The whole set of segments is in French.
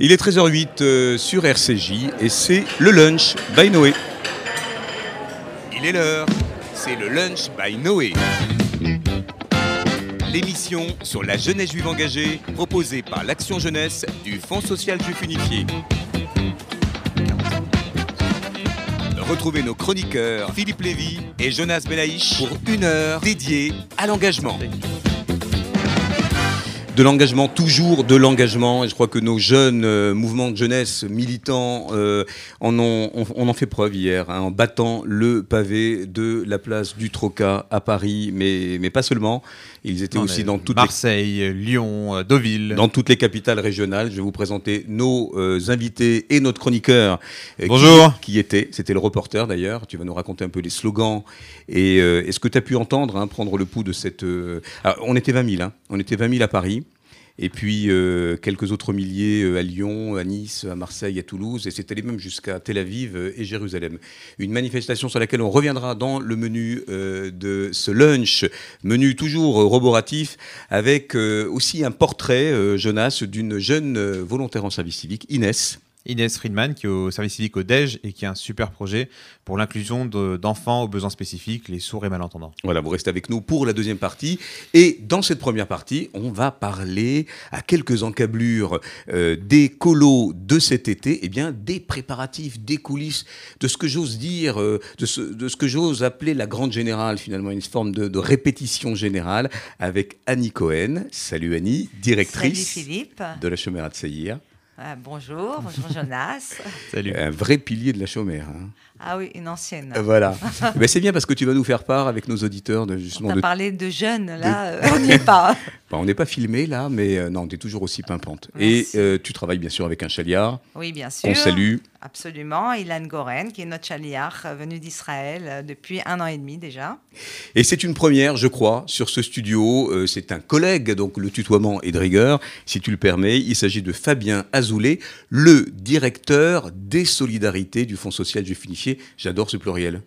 Il est 13h08 euh, sur RCJ et c'est le lunch by Noé. Il est l'heure, c'est le lunch by Noé. L'émission sur la jeunesse juive engagée proposée par l'Action Jeunesse du Fonds social juif unifié. Retrouvez nos chroniqueurs Philippe Lévy et Jonas Belaïch pour une heure dédiée à l'engagement. De l'engagement, toujours de l'engagement. Et je crois que nos jeunes euh, mouvements de jeunesse militants euh, en ont, on, on en fait preuve hier, hein, en battant le pavé de la place du Troca à Paris, mais, mais pas seulement. Ils étaient Non, aussi dans toutes, Marseille, Lyon, euh, Deauville. les, dans toutes les capitales régionales. Je vais vous présenter nos euh, invités et notre chroniqueur. Bonjour. Qui, qui était, c'était le reporter d'ailleurs. Tu vas nous raconter un peu les slogans et, euh, et ce que tu as pu entendre, hein, prendre le pouls de cette. euh, alors, on était 20 000, hein, on était 20 000 à Paris. Et puis euh, quelques autres milliers euh, à Lyon, à Nice, à Marseille, à Toulouse, et c'est allé même jusqu'à Tel Aviv euh, et Jérusalem. Une manifestation sur laquelle on reviendra dans le menu euh, de ce lunch, menu toujours roboratif, avec aussi un portrait, Jonas, d'une jeune volontaire en service civique, Inès. Inès Friedman, qui est au service civique au DEJ et qui a un super projet pour l'inclusion de- d'enfants aux besoins spécifiques, les sourds et malentendants. Voilà, vous restez avec nous pour la deuxième partie. Et dans cette première partie, on va parler à quelques encablures euh, des colos de cet été, eh bien des préparatifs, des coulisses, de ce que j'ose dire, euh, de, ce, de ce que j'ose appeler la grande générale, finalement, une forme de, de répétition générale, avec Annie Cohen. Salut Annie, directrice Salut Philippe. de la Chaumière de Saïr. Ah, bonjour, bonjour Jonas. Salut. Un vrai pilier de la Chaumière. hein. Ah oui, une ancienne. Euh, Voilà. Ben, c'est bien parce que tu vas nous faire part avec nos auditeurs de On justement t'a de parlé de jeunes, là, euh, on n'y est pas. Bon, on n'est pas filmé là, mais euh, non, tu es toujours aussi pimpante. Merci. Et euh, tu travailles bien sûr avec un chaliard. Oui, bien sûr. On salue. Absolument. Ilan Goren, qui est notre chaliar, euh, venu d'Israël euh, depuis un an et demi déjà. Et c'est une première, je crois, sur ce studio. Euh, c'est un collègue, donc le tutoiement est de rigueur. Si tu le permets, il s'agit de Fabien Azoulay, le directeur des solidarités du Fonds social juif unifié. J'adore ce pluriel.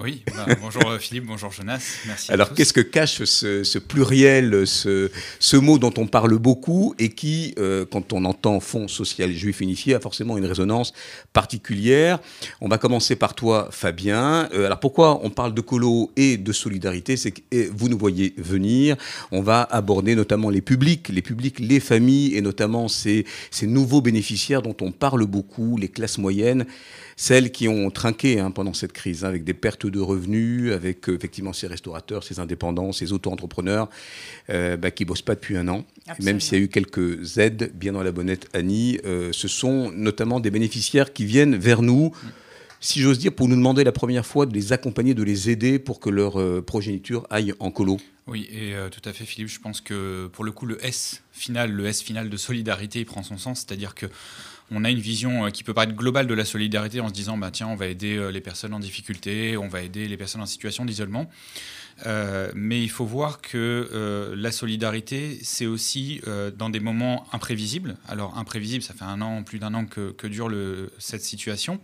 Oui, bah, bonjour euh, Philippe, bonjour Jonas, merci. Alors, qu'est-ce que cache ce, ce pluriel, ce, ce mot dont on parle beaucoup et qui, euh, quand on entend Fonds social juif unifié, a forcément une résonance particulière? On va commencer par toi, Fabien. Euh, alors, pourquoi on parle de colo et de solidarité? C'est que vous nous voyez venir. On va aborder notamment les publics, les publics, les familles et notamment ces, ces nouveaux bénéficiaires dont on parle beaucoup, les classes moyennes celles qui ont trinqué hein, pendant cette crise, hein, avec des pertes de revenus, avec euh, effectivement ces restaurateurs, ces indépendants, ces auto-entrepreneurs euh, bah, qui bossent pas depuis un an. Même s'il y a eu quelques aides, bien dans la bonnette, Annie, euh, ce sont notamment des bénéficiaires qui viennent vers nous, si j'ose dire, pour nous demander la première fois de les accompagner, de les aider pour que leur euh, progéniture aille en colo. Oui, et euh, tout à fait Philippe, je pense que pour le coup le S final, le S final de solidarité, il prend son sens, c'est-à-dire que on a une vision euh, qui peut paraître globale de la solidarité en se disant bah tiens on va aider euh, les personnes en difficulté, on va aider les personnes en situation d'isolement. Euh, mais il faut voir que la solidarité, c'est aussi dans des moments imprévisibles. Alors imprévisible, ça fait un an, plus d'un an que, dure cette situation.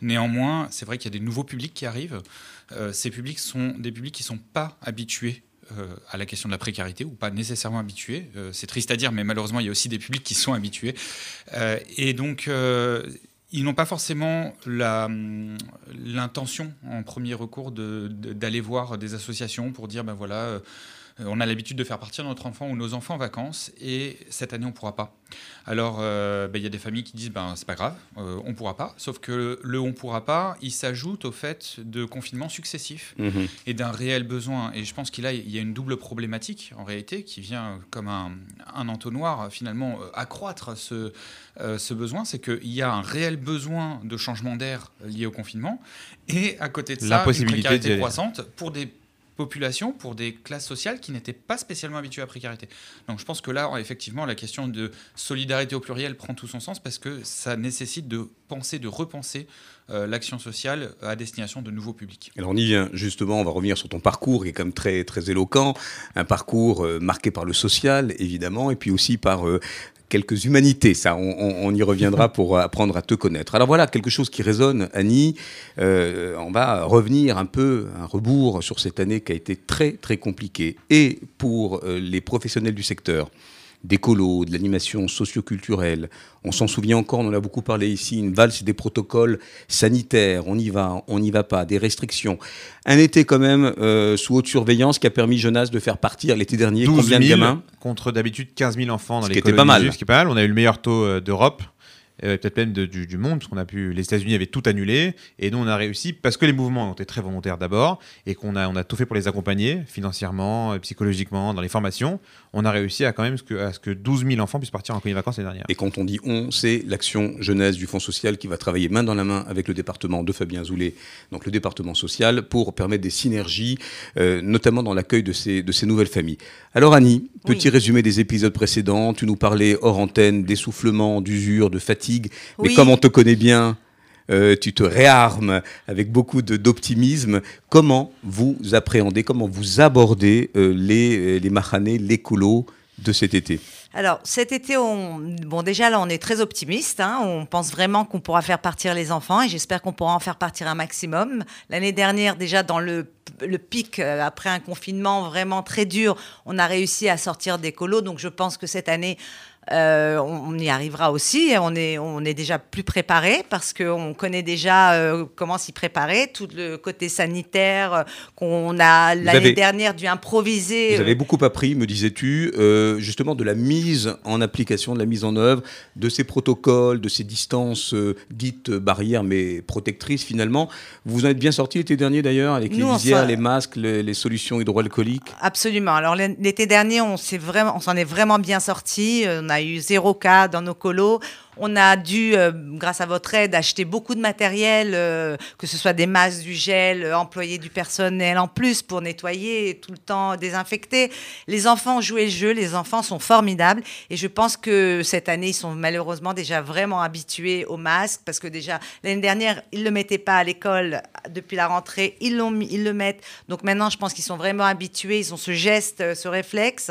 Néanmoins, c'est vrai qu'il y a des nouveaux publics qui arrivent. Ces publics sont des publics qui ne sont pas habitués euh, à la question de la précarité ou pas nécessairement habitués. Euh, c'est triste à dire, mais malheureusement, il y a aussi des publics qui sont habitués. Euh, et donc, ils n'ont pas forcément hum, l'intention en premier recours de- de- d'aller voir des associations pour dire, ben voilà, on a l'habitude de faire partir notre enfant ou nos enfants en vacances et cette année on pourra pas. Alors euh, ben, il y a des familles qui disent ben c'est pas grave, euh, on pourra pas. Sauf que le on pourra pas, il s'ajoute au fait de confinements successifs et d'un réel besoin. Et je pense qu'il y a une double problématique en réalité qui vient comme un, un entonnoir finalement euh, accroître ce, euh, ce besoin. C'est qu'il y a un réel besoin de changement d'air lié au confinement et à côté de ça, une précarité croissante pour des populations, pour des classes sociales qui n'étaient pas spécialement habituées à la précarité. Donc je pense que là, effectivement, la question de solidarité au pluriel prend tout son sens parce que ça nécessite de penser, de repenser euh, l'action sociale à destination de nouveaux publics. Alors on y vient justement, on va revenir sur ton parcours qui est quand même très, très éloquent, un parcours euh, marqué par le social évidemment, et puis aussi par euh, quelques humanités, ça on, on- on y reviendra pour apprendre à te connaître. Alors voilà, quelque chose qui résonne, Annie, Euh, on va revenir un peu, un rebours sur cette année qui a été très très compliquée, et pour euh, les professionnels du secteur, d'écolo, de l'animation socioculturelle. On s'en souvient encore, on en a beaucoup parlé ici, une valse des protocoles sanitaires, on y va, on n'y va pas, des restrictions. Un été quand même euh, sous haute surveillance qui a permis Jonas de faire partir l'été dernier 12 combien de 000 gamins? contre d'habitude 15 000 enfants dans Ce les qui était pas mal. Ce qui est pas mal. On a eu le meilleur taux euh, d'Europe. euh, peut-être même de- du, du monde, parce qu'on a pu, les États-Unis avaient tout annulé, et nous on a réussi parce que les mouvements ont été très volontaires d'abord, et qu'on a, on a tout fait pour les accompagner financièrement, psychologiquement, dans les formations. On a réussi à quand même ce que, à ce que 12 000 enfants puissent partir en colonie de vacances l'année dernière. Et quand on dit on, c'est l'action jeunesse du Fonds social qui va travailler main dans la main avec le département de Fabien Zoulet, donc le département social, pour permettre des synergies, euh, notamment dans l'accueil de ces, de ces nouvelles familles. Alors Annie, Oui. petit résumé des épisodes précédents. Tu nous parlais hors antenne d'essoufflement, d'usure, de fatigue. Mais Oui. comme on te connaît bien, euh, tu te réarmes avec beaucoup d'optimisme. Comment vous appréhendez, comment vous abordez euh, les, euh, les Mahanais, l'écolo de cet été? Alors, cet été, on, bon, déjà là, on est très optimiste. hein. On pense vraiment qu'on pourra faire partir les enfants et j'espère qu'on pourra en faire partir un maximum. L'année dernière, déjà dans le, le pic, après un confinement vraiment très dur, on a réussi à sortir des colos. Donc, je pense que cette année, euh, on, on y arrivera aussi. On est, on est déjà plus préparé parce qu'on connaît déjà euh, comment s'y préparer, tout le côté sanitaire euh, qu'on a l'année dernière dû improviser. Vous avez beaucoup appris, me disais-tu, justement de la mise en application, de la mise en œuvre de ces protocoles, de ces distances dites barrières mais protectrices finalement. Vous en êtes bien sorti l'été dernier d'ailleurs avec les Nous, visières, les masques, les, les solutions hydroalcooliques? Absolument. Alors l'été dernier, on s'en est vraiment bien sorti. On a eu zéro cas dans nos colos. On a dû, euh, grâce à votre aide, acheter beaucoup de matériel, euh, que ce soit des masques, du gel, euh, employer du personnel en plus pour nettoyer et tout le temps désinfecter. Les enfants ont joué le jeu, les enfants sont formidables et je pense que cette année, ils sont malheureusement déjà vraiment habitués aux masques parce que déjà l'année dernière, ils ne le mettaient pas à l'école depuis la rentrée, ils, l'ont ils le mettent. Donc maintenant, je pense qu'ils sont vraiment habitués, ils ont ce geste, euh, ce réflexe.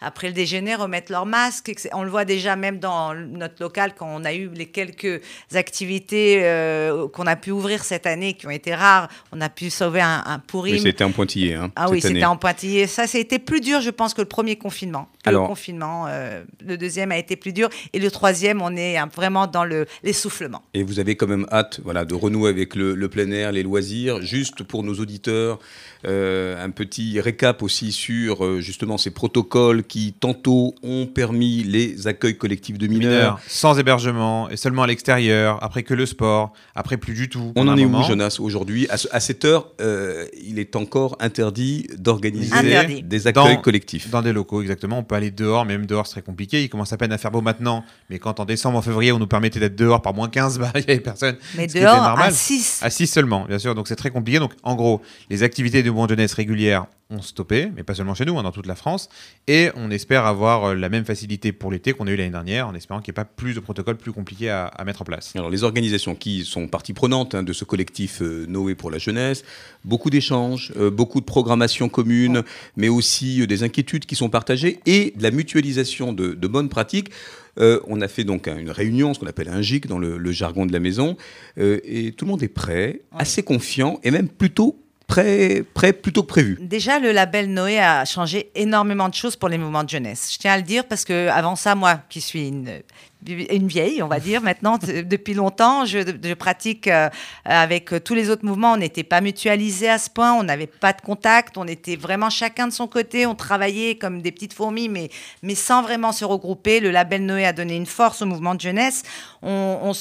Après le déjeuner, remettre leur masque. On le voit déjà même dans notre local quand on a eu les quelques activités euh, qu'on a pu ouvrir cette année, qui ont été rares. On a pu sauver un, un pourri. Oui, c'était un pointillé. Hein, Ah oui, c'était en pointillé. Ça, c'était plus dur, je pense, que le premier confinement. Alors- le confinement, euh, le deuxième a été plus dur. Et le troisième, on est vraiment dans le- l'essoufflement. Et vous avez quand même hâte voilà, de renouer avec le, le plein air, les loisirs. Juste pour nos auditeurs, euh, un petit récap aussi sur justement ces protocoles qui tantôt ont permis les accueils collectifs de mineurs. Mineurs, sans hébergement, et seulement à l'extérieur, après que le sport, après plus du tout. On en est où, moment. Jonas, aujourd'hui? À, ce- à cette heure, euh, il est encore interdit d'organiser Interdit. des accueils Dans- collectifs. Dans des locaux, exactement. On peut aller dehors, mais même dehors, c'est très compliqué. Il commence à peine à faire beau maintenant. Mais quand en décembre, en février, on nous permettait d'être dehors par moins 15, bah, il n'y avait personne. Mais Ce qui était dehors, normal. à 6. À 6 seulement, bien sûr. Donc c'est très compliqué. Donc en gros, les activités de Bon Jeunesse régulières ont stoppé, mais pas seulement chez nous, hein, dans toute la France. Et on espère avoir euh, la même facilité pour l'été qu'on a eu l'année dernière, en espérant qu'il n'y ait pas plus de protocoles plus compliqués à, à mettre en place. Alors, les organisations qui sont partie prenante hein, de ce collectif euh, Noé pour la jeunesse, beaucoup d'échanges, euh, beaucoup de programmation commune, mais aussi euh, des inquiétudes qui sont partagées et de la mutualisation de, de bonnes pratiques. Euh, on a fait donc un- une réunion, ce qu'on appelle un GIC dans le, le jargon de la maison, euh, et tout le monde est prêt, assez confiant et même plutôt prêt, prêt plutôt que prévu. Déjà, le label Noé a changé énormément de choses pour les mouvements de jeunesse. Je tiens à le dire parce que avant ça, moi, qui suis une, une vieille, on va dire maintenant, depuis longtemps, je, pratique euh, avec tous les autres mouvements. On n'était pas mutualisés à ce point, on n'avait pas de contact, on était vraiment chacun de son côté, on travaillait comme des petites fourmis, mais, sans vraiment se regrouper. Le label Noé a donné une force au mouvement de jeunesse. On,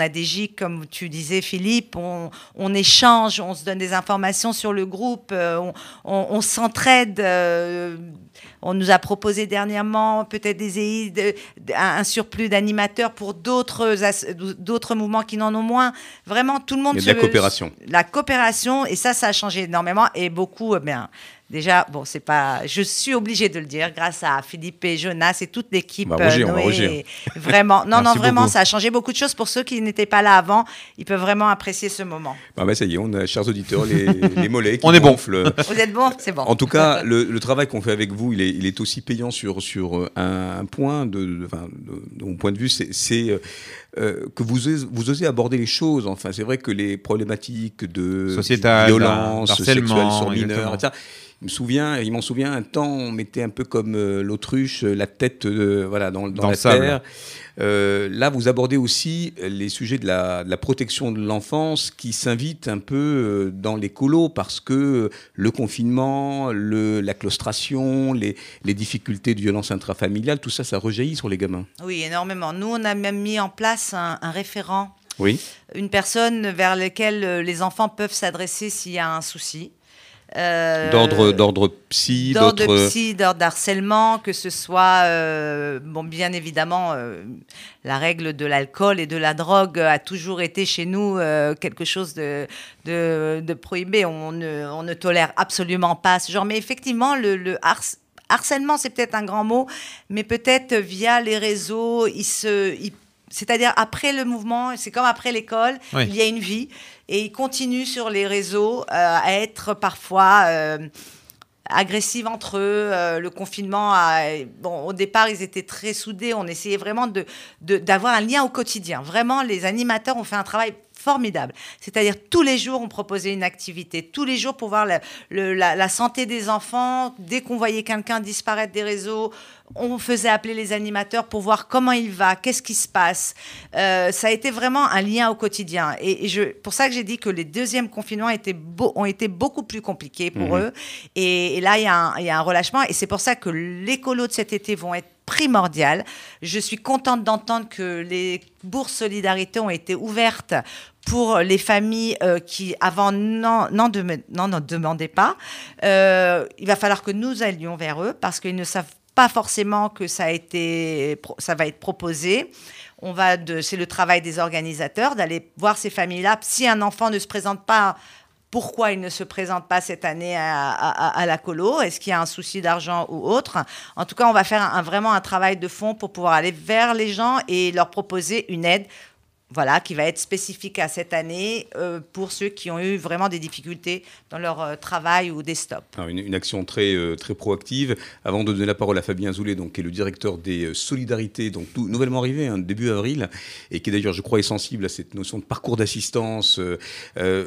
a des GIC, comme tu disais, Philippe, on, échange, on se donne des informations sur le groupe, euh, on s'entraide. euh, on nous a proposé dernièrement peut-être des EI, de- un surplus d'animateurs pour d'autres d'autres mouvements qui n'en ont moins. Vraiment, tout le monde Il y a de la coopération. La coopération, et ça, ça a changé énormément. Et beaucoup, eh bien, déjà, bon, c'est pas. Je suis obligée de le dire, grâce à Philippe et Jonas et toute l'équipe. On va rougir, euh, on va Noé, rougir. Vraiment, non, non, vraiment, beaucoup. ça a changé beaucoup de choses pour ceux qui n'étaient pas là avant. Ils peuvent vraiment apprécier ce moment. Bah, bah, ça y est, on a, chers auditeurs, les, les mollets qui On est bon. Vous êtes bon, c'est bon. En tout cas, le, le travail qu'on fait avec vous, il est, il est aussi payant sur, sur euh, un, un point, de, de- enfin, de, de mon point de vue, c'est euh, que vous, vous osez aborder les choses. Enfin, c'est vrai que les problématiques de violence sexuelle sur mineurs, etc. Il me souviens, il m'en souvient un temps, on mettait un peu comme euh, l'autruche euh, la tête euh, voilà, dans, dans Dans la le sable. terre. Euh, là, vous abordez aussi les sujets de la, de la protection de l'enfance qui s'invitent un peu dans les colos parce que le confinement, le, la claustration, les, les difficultés de violence intrafamiliale, tout ça, ça rejaillit sur les gamins. Oui, énormément. Nous, on a même mis en place un, un référent, Oui. une personne vers laquelle les enfants peuvent s'adresser s'il y a un souci. Euh, D'ordre, d'ordre psy, d'ordre psy, d'ordre d'harcèlement, que ce soit, euh, bon, bien évidemment, euh, la règle de l'alcool et de la drogue a toujours été chez nous euh, quelque chose de, de, de prohibé. On ne, on ne tolère absolument pas ce genre. Mais effectivement, le, le harc- harcèlement, c'est peut-être un grand mot, mais peut-être via les réseaux, il se, il- c'est-à-dire après le mouvement, c'est comme après l'école, Oui. il y a une vie et ils continuent sur les réseaux euh, à être parfois euh, agressives entre eux. euh, le confinement, au départ, ils étaient très soudés. On essayait vraiment d'avoir un lien au quotidien. Vraiment, les animateurs ont fait un travail formidable. C'est-à-dire tous les jours, on proposait une activité, tous les jours pour voir la, le- la- la santé des enfants. Dès qu'on voyait quelqu'un disparaître des réseaux, on faisait appeler les animateurs pour voir comment il va, qu'est-ce qui se passe. Euh, ça a été vraiment un lien au quotidien. Et, et je, pour ça que j'ai dit que les deuxièmes confinements étaient beau- ont été beaucoup plus compliqués pour eux. Et, et là, il y, a un- il y a un relâchement. Et c'est pour ça que les colos de cet été vont être primordiales. Je suis contente d'entendre que les bourses solidarité ont été ouvertes pour les familles euh, qui avant n'en n'en dem- n'en- n'en demandaient pas. Euh, il va falloir que nous allions vers eux parce qu'ils ne savent pas forcément que ça a été, ça va être proposé. On va c'est le travail des organisateurs d'aller voir ces familles-là. Si un enfant ne se présente pas, pourquoi il ne se présente pas cette année à, la colo? Est-ce qu'il y a un souci d'argent ou autre? En tout cas, on va faire vraiment un travail de fond pour pouvoir aller vers les gens et leur proposer une aide voilà, qui va être spécifique à cette année euh, pour ceux qui ont eu vraiment des difficultés dans leur euh, travail ou des stops. Alors, une, une action très, euh, très proactive. Avant de donner la parole à Fabien Zoulet, donc, qui est le directeur des solidarités, donc tout nouvellement arrivé, hein, début avril, et qui d'ailleurs, je crois, est sensible à cette notion de parcours d'assistance.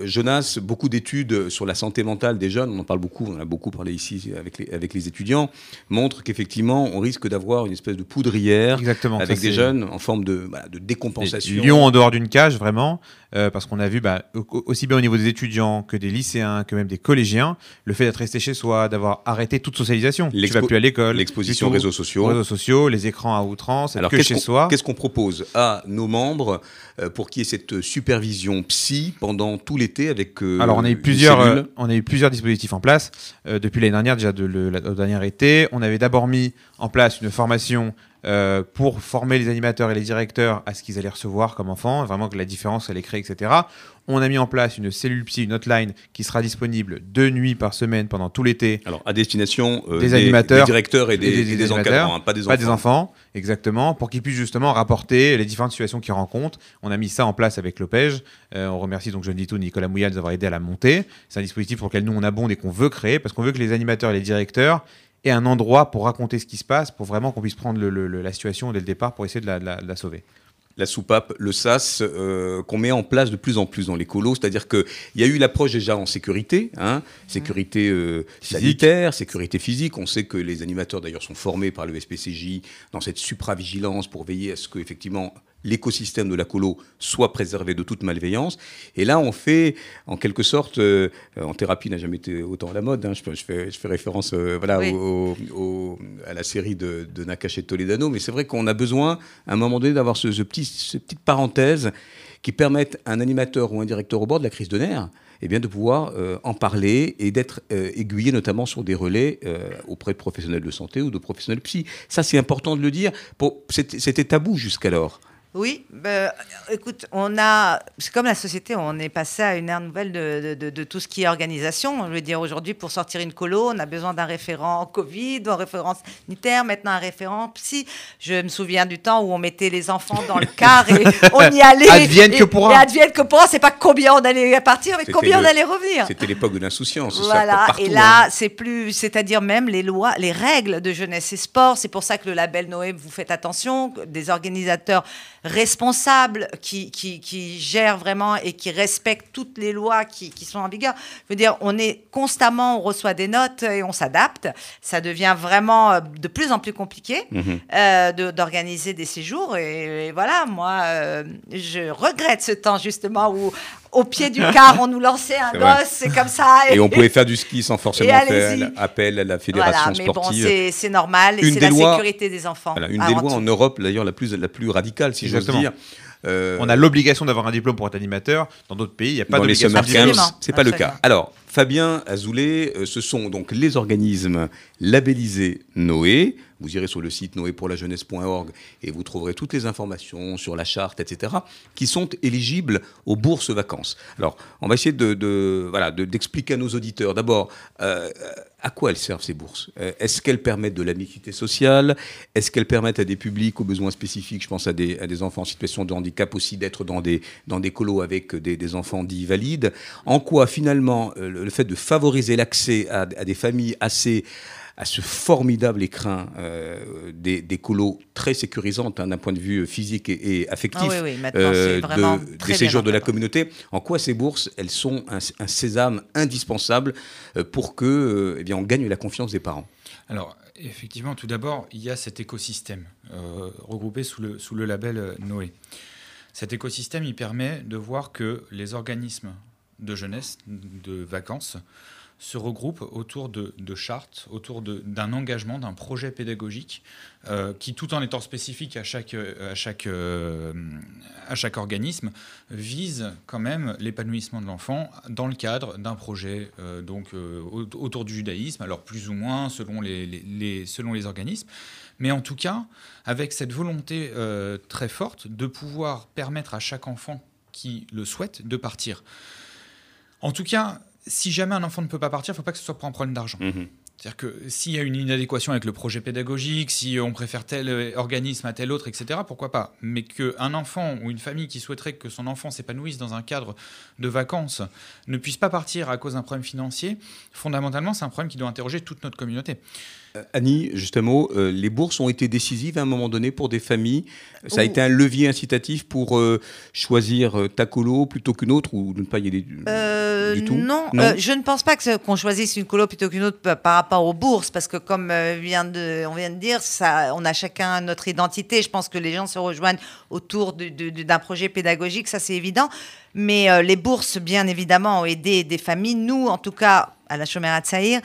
Jonas, beaucoup d'études sur la santé mentale des jeunes, on en parle beaucoup, on en a beaucoup parlé ici avec les, avec les étudiants, montrent qu'effectivement, on risque d'avoir une espèce de poudrière Exactement. avec des jeunes en forme de, voilà, de décompensation. En dehors d'une cage, vraiment, euh, parce qu'on a vu, bah, au- aussi bien au niveau des étudiants que des lycéens, que même des collégiens, le fait d'être resté chez soi, d'avoir arrêté toute socialisation. Tu vas plus à l'école. L'exposition aux réseaux sociaux. Aux réseaux sociaux, les écrans à outrance, Alors, que chez qu'on soi. qu'est-ce qu'on propose à nos membres euh, pour qu'il y ait cette supervision psy pendant tout l'été avec euh, Alors on a eu plusieurs, on a eu plusieurs dispositifs en place depuis l'année dernière déjà de le, la- au dernier été. On avait d'abord mis en place une formation euh, pour former les animateurs et les directeurs à ce qu'ils allaient recevoir comme enfants, vraiment que la différence elle est créée, etc. On a mis en place une cellule psy, une hotline qui sera disponible deux nuits par semaine pendant tout l'été. Alors, à destination euh, Des animateurs des directeurs et des, et des- des encadrants, hein, pas des Pas enfants. des enfants, exactement, pour qu'ils puissent justement rapporter les différentes situations qu'ils rencontrent. On a mis ça en place avec l'OPEJ. Euh, on remercie donc Jeanne Dito, Nicolas Mouilla de nous avoir aidé à la monter. C'est un dispositif pour lequel nous on abonde et qu'on veut créer parce qu'on veut que les animateurs et les directeurs aient un endroit pour raconter ce qui se passe, pour vraiment qu'on puisse prendre le- le- le- la situation dès le départ pour essayer de la, de la- de la sauver. La soupape, le SAS, euh, qu'on met en place de plus en plus dans les colos. C'est-à-dire qu'il y a eu l'approche déjà en sécurité, hein, sécurité euh, sanitaire, sécurité physique. On sait que les animateurs d'ailleurs sont formés par le SPCJ dans cette supravigilance pour veiller à ce que effectivement l'écosystème de la colo soit préservé de toute malveillance. Et là, on fait, en quelque sorte, euh, en thérapie n'a jamais été autant à la mode. hein. je, je fais, je fais référence euh, voilà, Oui. au- au- à la série de, de Nakache et Toledano, mais c'est vrai qu'on a besoin, à un moment donné, d'avoir ce, ce petit, ce petite parenthèse qui permette à un animateur ou un directeur au bord de la crise de nerfs eh bien, de pouvoir euh, en parler et d'être euh, aiguillé notamment sur des relais euh, auprès de professionnels de santé ou de professionnels psy. Ça, c'est important de le dire. C'était tabou jusqu'alors. Oui, bah, écoute, on a, c'est comme la société, on est passé à une ère nouvelle de, de- de- de tout ce qui est organisation. Je veux dire, aujourd'hui, pour sortir une colo, on a besoin d'un référent Covid, d'un référent sanitaire, maintenant un référent psy. Je me souviens du temps où on mettait les enfants dans le car et on y allait. Advienne et- que pourra. Advienne que pourra, c'est pas combien on allait partir, mais combien on allait revenir. C'était l'époque de l'insouciance. Voilà, partout, et là, hein. c'est plus, c'est-à-dire même les lois, les règles de jeunesse et sport. C'est pour ça que le label Noé, vous faites attention, des organisateurs responsable, qui, qui, qui, gère vraiment et qui respecte toutes les lois qui, qui, sont en vigueur. Je veux dire, on est constamment, on reçoit des notes et on s'adapte. Ça devient vraiment euh, de plus en plus compliqué Mhm. euh, de- d'organiser des séjours. Et, et voilà, moi, euh, je regrette ce temps justement où, au pied du car, on nous lançait un gosse, c'est comme ça. Et on pouvait faire du ski sans forcément faire appel à la fédération Voilà, mais bon, sportive. c'est c'est normal c'est des la lois- sécurité des enfants. Voilà, une avant des lois tout. en Europe, d'ailleurs, la plus, la plus radicale, si j'ose dire. Euh, On a l'obligation d'avoir un diplôme pour être animateur. Dans d'autres pays, il n'y a pas dans les d'obligation. summer de. Absolument, c'est pas le cas. Alors, Fabien Azoulay, euh, ce sont donc les organismes labellisés Noé. Vous irez sur le site noépourlajeunesse.org et vous trouverez toutes les informations sur la charte, etc., qui sont éligibles aux bourses vacances. Alors, on va essayer de, voilà, de- d'expliquer à nos auditeurs. D'abord, euh, à quoi elles servent ces bourses? Euh, Est-ce qu'elles permettent de la mixité sociale? Est-ce qu'elles permettent à des publics aux besoins spécifiques, je pense à des, enfants en situation de handicap aussi, d'être dans des, dans des colos avec des, enfants dits valides? En quoi finalement euh, le, fait de favoriser l'accès à des familles assez à ce formidable écrin euh, des, des colos très sécurisantes hein, d'un point de vue physique et, et affectif Ah oui, oui, maintenant, euh, c'est vraiment de- très des séjours de la communauté. En quoi ces bourses, elles sont un, un sésame indispensable euh, pour que, euh, eh bien, on gagne la confiance des parents? Alors, effectivement, tout d'abord, il y a cet écosystème euh, regroupé sous le, sous le label Noé. Cet écosystème, il permet de voir que les organismes de jeunesse, de vacances, se regroupent autour de, chartes, autour d'un engagement, d'un projet pédagogique euh, qui, tout en étant spécifique à chaque, à chaque, euh, à chaque organisme, vise quand même l'épanouissement de l'enfant dans le cadre d'un projet euh, donc, euh, au- autour du judaïsme, alors plus ou moins selon les, les- selon les organismes, mais en tout cas avec cette volonté euh, très forte de pouvoir permettre à chaque enfant qui le souhaite de partir. En tout cas, si jamais un enfant ne peut pas partir, il ne faut pas que ce soit pour un problème d'argent. C'est-à-dire que s'il y a une inadéquation avec le projet pédagogique, si on préfère tel euh, organisme à tel autre, etc., pourquoi pas Mais qu'un enfant ou une famille qui souhaiterait que son enfant s'épanouisse dans un cadre de vacances ne puisse pas partir à cause d'un problème financier, fondamentalement, c'est un problème qui doit interroger toute notre communauté. Euh, Annie, juste un mot, euh, les bourses ont été décisives à un moment donné pour des familles. Ça a Ouh. été un levier incitatif pour euh, choisir ta colo plutôt qu'une autre ou de ne pas y aller du, Euh, du tout? non, Non je ne pense pas qu'on choisisse une colo plutôt qu'une autre pa- par rapport aux bourses, parce que comme vient de, on vient de dire, ça, on a chacun notre identité. Je pense que les gens se rejoignent autour d'un projet pédagogique, ça c'est évident. Mais les bourses, bien évidemment, ont aidé des familles. Nous, en tout cas, à la Chomera de Saïr,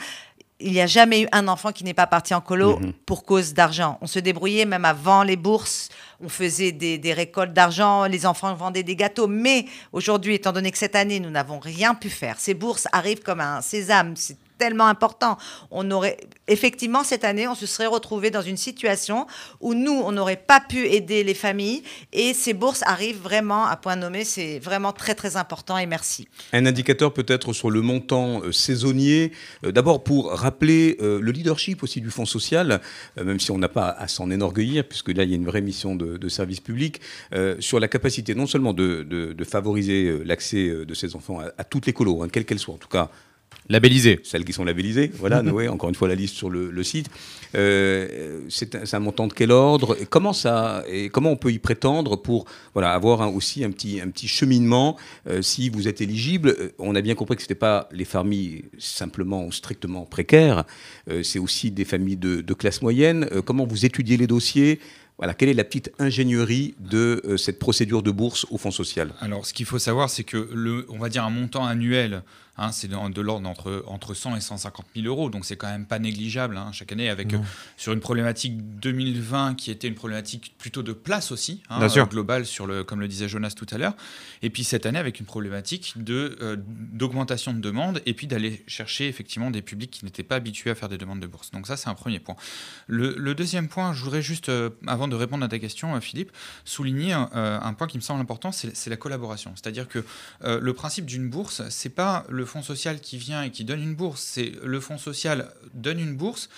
il n'y a jamais eu un enfant qui n'est pas parti en colo Mhm. pour cause d'argent. On se débrouillait même avant les bourses. On faisait des, des récoltes d'argent. Les enfants vendaient des gâteaux. Mais aujourd'hui, étant donné que cette année, nous n'avons rien pu faire, ces bourses arrivent comme un sésame. C'est tellement important. On aurait, effectivement, cette année, on se serait retrouvé dans une situation où nous, on n'aurait pas pu aider les familles. Et ces bourses arrivent vraiment à point nommé. C'est vraiment très, très important. Et merci. Un indicateur peut-être sur le montant euh, saisonnier. Euh, D'abord pour rappeler euh, le leadership aussi du Fonds social, même si on n'a pas à s'en enorgueillir, puisque là il y a une vraie mission de, service public, sur la capacité non seulement de, favoriser l'accès de ces enfants à, à toutes les colos, hein, quelles qu'elles soient, en tout cas Labellisé. celles qui sont labellisées. Voilà, Noé, encore une fois la liste sur le, le site. Euh, c'est un, montant de quel ordre et comment, ça, et comment on peut y prétendre pour voilà, avoir un- aussi un petit, un petit cheminement euh, si vous êtes éligible Euh, On a bien compris que ce n'était pas les familles simplement ou strictement précaires, euh, c'est aussi des familles de, de classe moyenne. Euh, comment vous étudiez les dossiers? Voilà, quelle est la petite ingénierie de euh, cette procédure de bourse au Fonds social? Alors, ce qu'il faut savoir, c'est que le, on va dire un montant annuel, hein, c'est de, de l'ordre entre, entre 100 et 150 000 euros, donc c'est quand même pas négligeable hein, chaque année, avec euh, sur une problématique 2020 qui était une problématique plutôt de place aussi, hein, euh, globale sur le, comme le disait Jonas tout à l'heure, et puis cette année avec une problématique de euh, d'augmentation de demande, et puis d'aller chercher effectivement des publics qui n'étaient pas habitués à faire des demandes de bourse. Donc ça, c'est un premier point. Le, le deuxième point, je voudrais juste, euh, avant de répondre à ta question, Philippe, souligner un point qui me semble important, c'est c'est la collaboration. C'est-à-dire que le principe d'une bourse, c'est pas le fonds social qui vient et qui donne une bourse, c'est le fonds social donne une bourse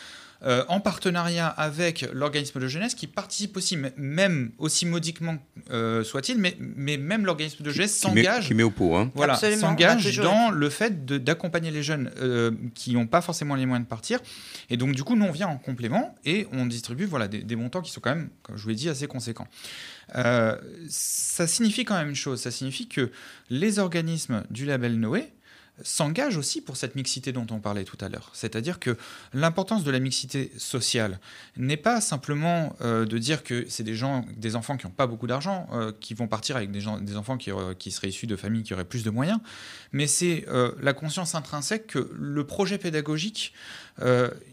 euh, en partenariat avec l'organisme de jeunesse qui participe aussi, même aussi modiquement euh, soit-il, mais, mais même l'organisme de jeunesse s'engage. Qui met au pot, hein. Voilà, s'engage dans le fait d'accompagner les jeunes euh, qui n'ont pas forcément les moyens de partir. Et donc, du coup, nous, on vient en complément et on distribue voilà, des, des montants qui sont quand même, comme je vous l'ai dit, assez conséquents. Euh, ça signifie quand même une chose, ça signifie que les organismes du label Noé s'engagent aussi pour cette mixité dont on parlait tout à l'heure. C'est-à-dire que l'importance de la mixité sociale n'est pas simplement euh, de dire que c'est des gens, des enfants qui n'ont pas beaucoup d'argent, euh, qui vont partir avec des, gens, des enfants qui, qui seraient issus de familles qui auraient plus de moyens, mais c'est euh, la conscience intrinsèque que le projet pédagogique,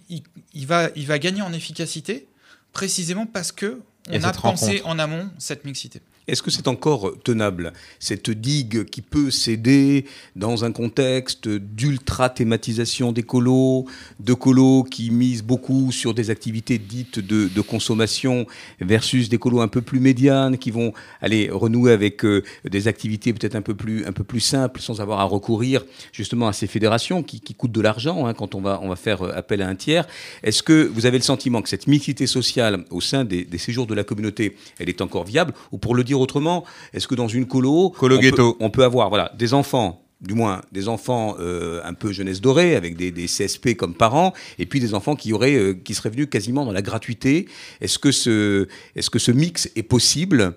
il, il va, il va gagner en efficacité précisément parce que on a pensé rencontre. en amont cette mixité. Est-ce que c'est encore tenable, cette digue qui peut céder dans un contexte d'ultra-thématisation des colos, de colos qui misent beaucoup sur des activités dites de, consommation versus des colos un peu plus médianes qui vont aller renouer avec euh, des activités peut-être un peu plus un peu plus simples sans avoir à recourir justement à ces fédérations qui, qui coûtent de l'argent hein, quand on va on va faire euh, appel à un tiers. Est-ce que vous avez le sentiment que cette mixité sociale au sein des, des séjours de la communauté, elle est encore viable Ou pour le dire autrement, est-ce que dans une colo, Colo on, ghetto. Peut, on peut avoir voilà, des enfants du moins des enfants euh, un peu jeunesse dorée avec des, des, CSP comme parents et puis des enfants qui auraient euh, qui seraient venus quasiment dans la gratuité est-ce que ce est-ce que ce mix est possible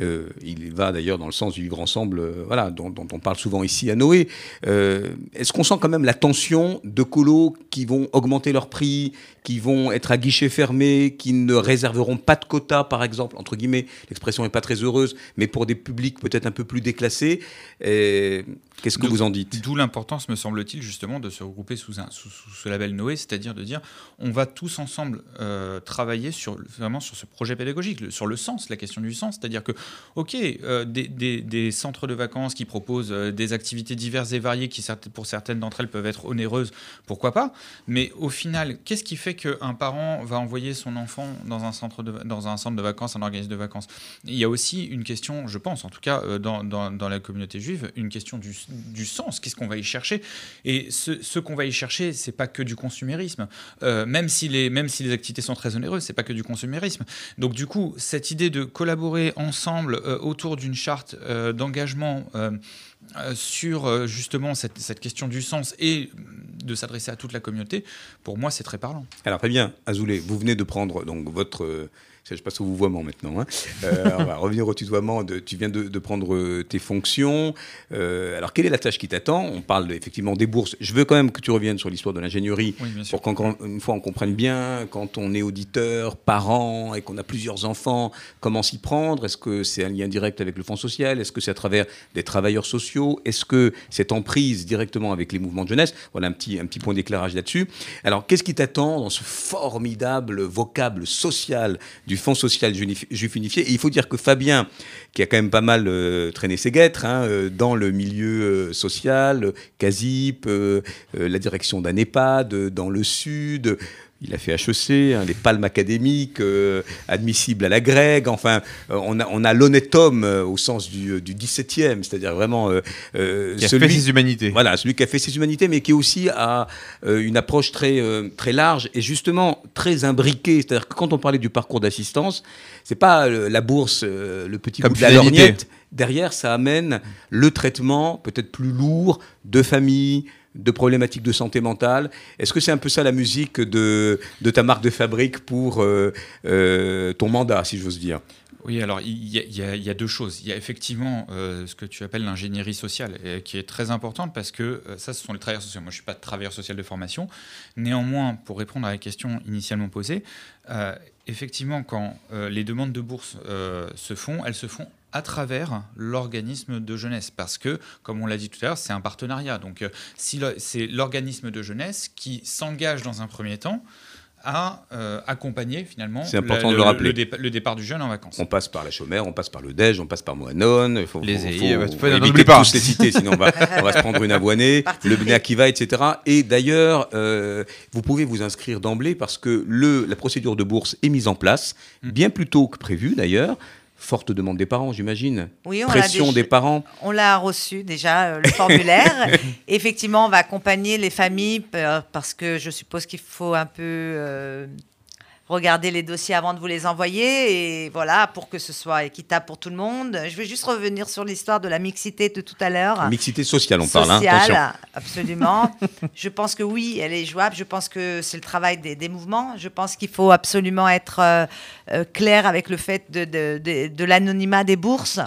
euh, il va d'ailleurs dans le sens du vivre ensemble, euh, voilà, dont, dont, on parle souvent ici à Noé. Euh, Est-ce qu'on sent quand même la tension de colos qui vont augmenter leur prix, qui vont être à guichet fermé, qui ne réserveront pas de quotas, par exemple, entre guillemets, l'expression n'est pas très heureuse, mais pour des publics peut-être un peu plus déclassés Qu'est-ce que vous en dites? D'où l'importance, me semble-t-il, justement, de se regrouper sous, un, sous, sous ce label Noé, c'est-à-dire de dire on va tous ensemble euh, travailler sur, vraiment sur ce projet pédagogique, le, sur le sens, la question du sens. C'est-à-dire que, OK, euh, des, des, des, centres de vacances qui proposent euh, des activités diverses et variées qui, pour certaines d'entre elles, peuvent être onéreuses, pourquoi pas. Mais au final, qu'est-ce qui fait qu'un parent va envoyer son enfant dans un, centre de, dans un centre de vacances, un organisme de vacances? Il y a aussi une question, je pense, en tout cas, dans, dans, dans la communauté juive, une question du du sens, qu'est-ce qu'on va y chercher Et ce, qu'on va y chercher, c'est pas que du consumérisme, euh, même, si les, même si les activités sont très onéreuses, c'est pas que du consumérisme. Donc du coup, cette idée de collaborer ensemble euh, autour d'une charte euh, d'engagement sur justement cette, cette, question du sens et de s'adresser à toute la communauté, pour moi, c'est très parlant. Alors très bien, Azoulay, vous venez de prendre donc votre je passe au vouvoiement maintenant. Hein. Euh, on va revenir au tutoiement. De, tu viens de, de prendre tes fonctions. Euh, alors, quelle est la tâche qui t'attend? On parle effectivement des bourses. Je veux quand même que tu reviennes sur l'histoire de l'ingénierie oui, pour qu'encore une fois on comprenne bien, quand on est auditeur, parent et qu'on a plusieurs enfants, comment s'y prendre Est-ce que c'est un lien direct avec le Fonds social? Est-ce que c'est à travers des travailleurs sociaux? Est-ce que c'est en prise directement avec les mouvements de jeunesse? Voilà un petit, un petit point d'éclairage là-dessus. Alors, qu'est-ce qui t'attend dans ce formidable vocable social du Fonds social juif unifié. Et il faut dire que Fabien, qui a quand même pas mal euh, traîné ses guêtres hein, euh, dans le milieu euh, social, CASIP, la direction d'un EHPAD, dans le Sud, il a fait HEC, hein, les palmes académiques, euh, admissibles à la grecque. Enfin, euh, on a, on a l'honnête homme euh, au sens du, du 17e, c'est-à-dire vraiment. qui a celui, fait ses humanités. Voilà, celui qui a fait ses humanités, mais qui aussi a une approche très, très large et justement très imbriquée. C'est-à-dire que quand on parlait du parcours d'assistance, c'est pas la bourse, le petit Comme bout de la lorgnette. Derrière, ça amène le traitement peut-être plus lourd de famille, de problématiques de santé mentale. Est-ce que c'est un peu ça la musique de, de ta marque de fabrique pour euh, euh, ton mandat, si j'ose dire? Oui, alors il y, a deux choses. Il y a effectivement euh, ce que tu appelles l'ingénierie sociale, qui est très importante parce que ça, ce sont les travailleurs sociaux. Moi, je ne suis pas travailleur social de formation. Néanmoins, pour répondre à la question initialement posée, effectivement, quand les demandes de bourse se font, elles se font à travers l'organisme de jeunesse. Parce que, comme on l'a dit tout à l'heure, c'est un partenariat. Donc, euh, si c'est l'organisme de jeunesse qui s'engage dans un premier temps à euh, accompagner finalement c'est important le, de le rappeler. Le, départ, le, départ du jeune en vacances. On passe par la chômeur, on passe par le DEJ, on passe par Moanon, il faut, les faut, faut, faut, faut éviter pas. tous les citer, sinon on va, on va se prendre une avoinée, le Bnei Akiva, etc. Et d'ailleurs, euh, vous pouvez vous inscrire d'emblée parce que le, la procédure de bourse est mise en place, bien plus tôt que prévu d'ailleurs, Forte demande des parents, j'imagine. Oui, on l'a Pression déjà- des parents. On l'a reçu déjà, euh, le formulaire. Effectivement, on va accompagner les familles euh, parce que je suppose qu'il faut un peu regarder les dossiers avant de vous les envoyer et voilà, pour que ce soit équitable pour tout le monde. Je vais juste revenir sur l'histoire de la mixité de tout à l'heure. Mixité sociale, on parle. hein, sociale, attention. absolument. je pense que oui, elle est jouable. Je pense que c'est le travail des, des mouvements. Je pense qu'il faut absolument être euh, euh, clair avec le fait de, de, de- de l'anonymat des bourses,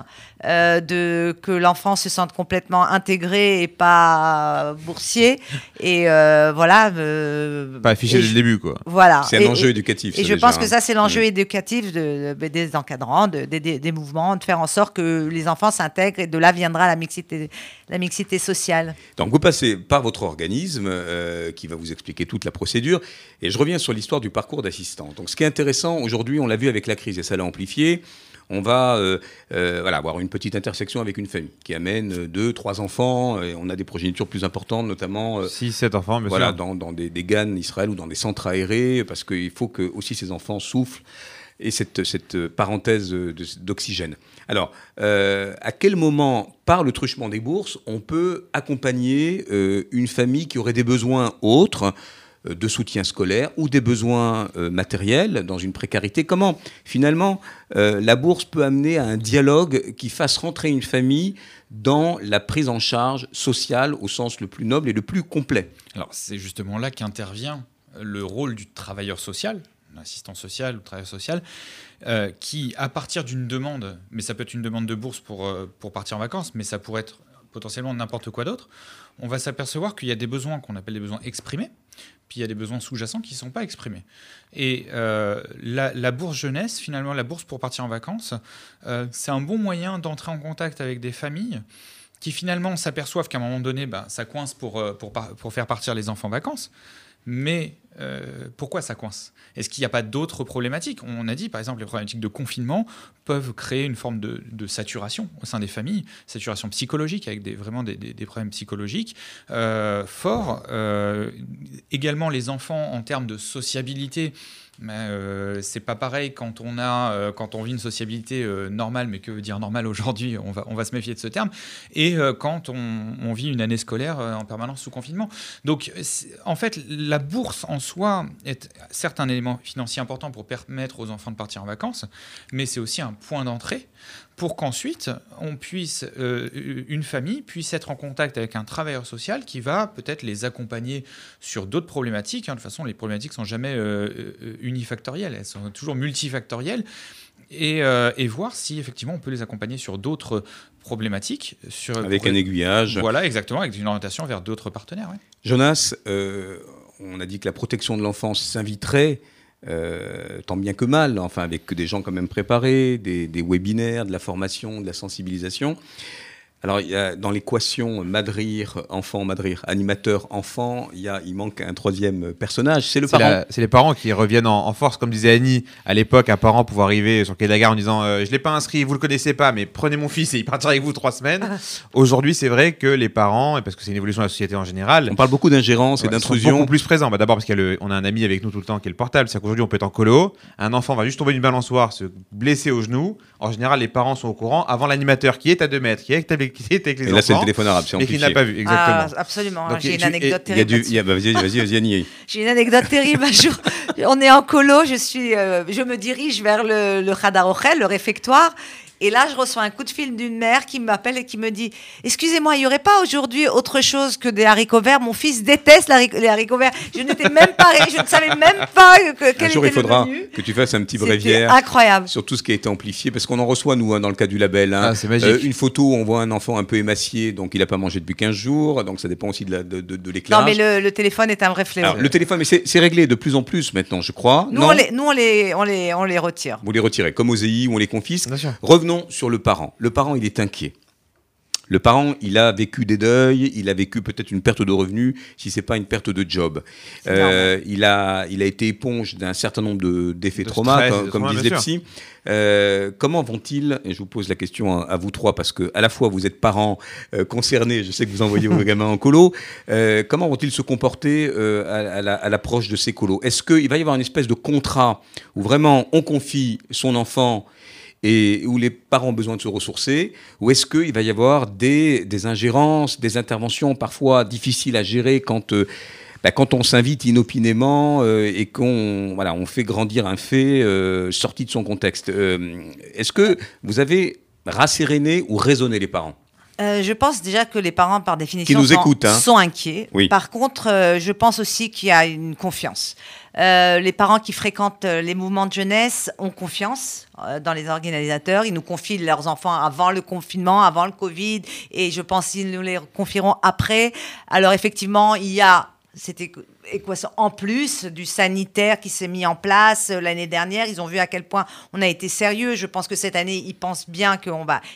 euh, de que l'enfant se sente complètement intégré et pas boursier. Et euh, voilà. euh, Pas affiché dès le début, quoi. Voilà. C'est un Et- enjeu et- éducatif. et ça, je déjà, pense que hein. ça, c'est l'enjeu éducatif de, de- des encadrants, de- des- des- mouvements, de faire en sorte que les enfants s'intègrent et de là viendra la mixité, la mixité sociale. Donc vous passez par votre organisme qui va vous expliquer toute la procédure. Et je reviens sur l'histoire du parcours d'assistant. Donc ce qui est intéressant aujourd'hui, on l'a vu avec la crise et ça l'a amplifié. On va euh, euh, voilà, avoir une petite intersection avec une famille qui amène euh, deux, trois enfants. Et on a des progénitures plus importantes, notamment euh, 6, 7 enfants, voilà, dans, dans des, des GAN Israël ou dans des centres aérés, parce qu'il faut que aussi ces enfants soufflent et cette, cette parenthèse d'oxygène. Alors, euh, à quel moment, par le truchement des bourses, on peut accompagner euh, une famille qui aurait des besoins autres de soutien scolaire ou des besoins euh, matériels dans une précarité. Comment, finalement, euh, la bourse peut amener à un dialogue qui fasse rentrer une famille dans la prise en charge sociale au sens le plus noble et le plus complet? Alors, c'est justement là qu'intervient le rôle du travailleur social, l'assistant social ou travailleur social, euh, qui, à partir d'une demande, mais ça peut être une demande de bourse pour, euh, pour partir en vacances, mais ça pourrait être potentiellement n'importe quoi d'autre, on va s'apercevoir qu'il y a des besoins qu'on appelle des besoins exprimés, puis il y a des besoins sous-jacents qui ne sont pas exprimés. Et euh, la, bourse jeunesse, finalement, la bourse pour partir en vacances, euh, c'est un bon moyen d'entrer en contact avec des familles qui finalement s'aperçoivent qu'à un moment donné, ben, ça coince pour, euh, pour faire partir les enfants en vacances. Mais euh, pourquoi ça coince? Est-ce qu'il n'y a pas d'autres problématiques? On a dit, par exemple, les problématiques de confinement peuvent créer une forme de, saturation au sein des familles, saturation psychologique, avec des, vraiment des problèmes psychologiques euh, forts. Euh, également, les enfants, en termes de sociabilité, mais, euh, c'est pas pareil quand on a euh, quand on vit une sociabilité euh, normale, mais que veut dire normal aujourd'hui On va on va se méfier de ce terme. Et euh, quand on, vit une année scolaire en permanence sous confinement. Donc en fait, la bourse en soi est certes un élément financier important pour permettre aux enfants de partir en vacances, mais c'est aussi un point d'entrée pour qu'ensuite une famille puisse être en contact avec un travailleur social qui va peut-être les accompagner sur d'autres problématiques. hein. De toute façon, les problématiques sont jamais euh, unifactorielles, elles sont toujours multifactorielles. Et, euh, et voir si effectivement on peut les accompagner sur d'autres problématiques. Sur, avec un aiguillage. Voilà, exactement, avec une orientation vers d'autres partenaires. ouais. Jonas, euh, on a dit que la protection de l'enfance s'inviterait, euh, tant bien que mal, enfin avec des gens quand même préparés, des, des webinaires, de la formation, de la sensibilisation. Alors, il y a, dans l'équation Madrir, enfant, Madrir, animateur, enfant, il, y a, il manque un troisième personnage, c'est le C'est parent. la- c'est les parents qui reviennent en, en force, comme disait Annie à l'époque, un parent pouvait arriver sur le quai de la gare en disant euh, Je l'ai pas inscrit, vous le connaissez pas, mais prenez mon fils et il partira avec vous trois semaines. Aujourd'hui, c'est vrai que les parents, et parce que c'est une évolution de la société en général, On parle beaucoup d'ingérence et Ouais, sont d'intrusion. beaucoup plus présents. Bah, D'abord parce qu'on a un ami avec nous tout le temps qui est le portable. C'est qu'aujourd'hui on peut être en colo, un enfant va juste tomber d'une balançoire, se blesser au genou. En général, les parents sont au courant avant l'animateur qui est à 2 mètres, qui est avec, qui est avec les Et là, c'est le enfants, téléphone arabe, c'est et qui n'a pas vu. Exactement. Ah, absolument. Donc, J'ai une tu- anecdote Il y a terrible. du, il y a, bah, vas-y, vas-y, vas-y. J'ai une anecdote terrible. Un jour, on est en colo, je, suis, euh, je me dirige vers le, le Khadar Ochel, le réfectoire. Et là, je reçois un coup de fil d'une mère qui m'appelle et qui me dit Excusez-moi, il n'y aurait pas aujourd'hui autre chose que des haricots verts? Mon fils déteste les haricots verts. Je n'étais même pas, je ne savais même pas que, quel Un jour, était il faudra que tu fasses un petit bréviaire. incroyable. sur tout ce qui a été amplifié, parce qu'on en reçoit, nous, hein, dans le cas du label. hein. Ah, c'est magique. une photo, où on voit un enfant un peu émacié, donc il n'a pas mangé depuis 15 jours, donc ça dépend aussi de, la- de, de, de Non, l'éclairage. mais le, le téléphone est un vrai fléau. Alors, le téléphone, mais c'est c'est réglé de plus en plus maintenant, je crois. nous, non on les, nous on, les, on, les, on les retire. Vous les retirez, comme aux EI, où on les confisque. Bien sûr. Revenons sur le parent. Le parent, il est inquiet. Le parent, il a vécu des deuils, il a vécu peut-être une perte de revenus, si c'est pas une perte de job. Euh, il a, il a été éponge d'un certain nombre de- d'effets De traumas, stress, comme, comme disait bien Psy. Euh, comment vont-ils, et je vous pose la question à, à vous trois, parce que à la fois vous êtes parents euh, concernés, je sais que vous envoyez vos gamins en colo, comment vont-ils se comporter à, à la- à l'approche de ces colos? Est-ce qu'il va y avoir une espèce de contrat où vraiment on confie son enfant et où les parents ont besoin de se ressourcer Ou est-ce qu'il va y avoir des, des, ingérences, des interventions parfois difficiles à gérer quand, euh, bah, quand on s'invite inopinément euh, et qu'on voilà, on fait grandir un fait euh, sorti de son contexte Est-ce que vous avez rasséréné ou raisonné les parents? Je pense déjà que les parents, par définition, sont, hein. sont, inquiets. Par contre, je pense aussi qu'il y a une confiance. Euh, les parents qui fréquentent les mouvements de jeunesse ont confiance dans les organisateurs. Ils nous confient leurs enfants avant le confinement, avant le Covid, et je pense qu'ils nous les confieront après. Alors effectivement, il y a c'était en plus du sanitaire qui s'est mis en place euh, l'année dernière. Ils ont vu à quel point on a été sérieux. Je pense que cette année, ils pensent bien qu'il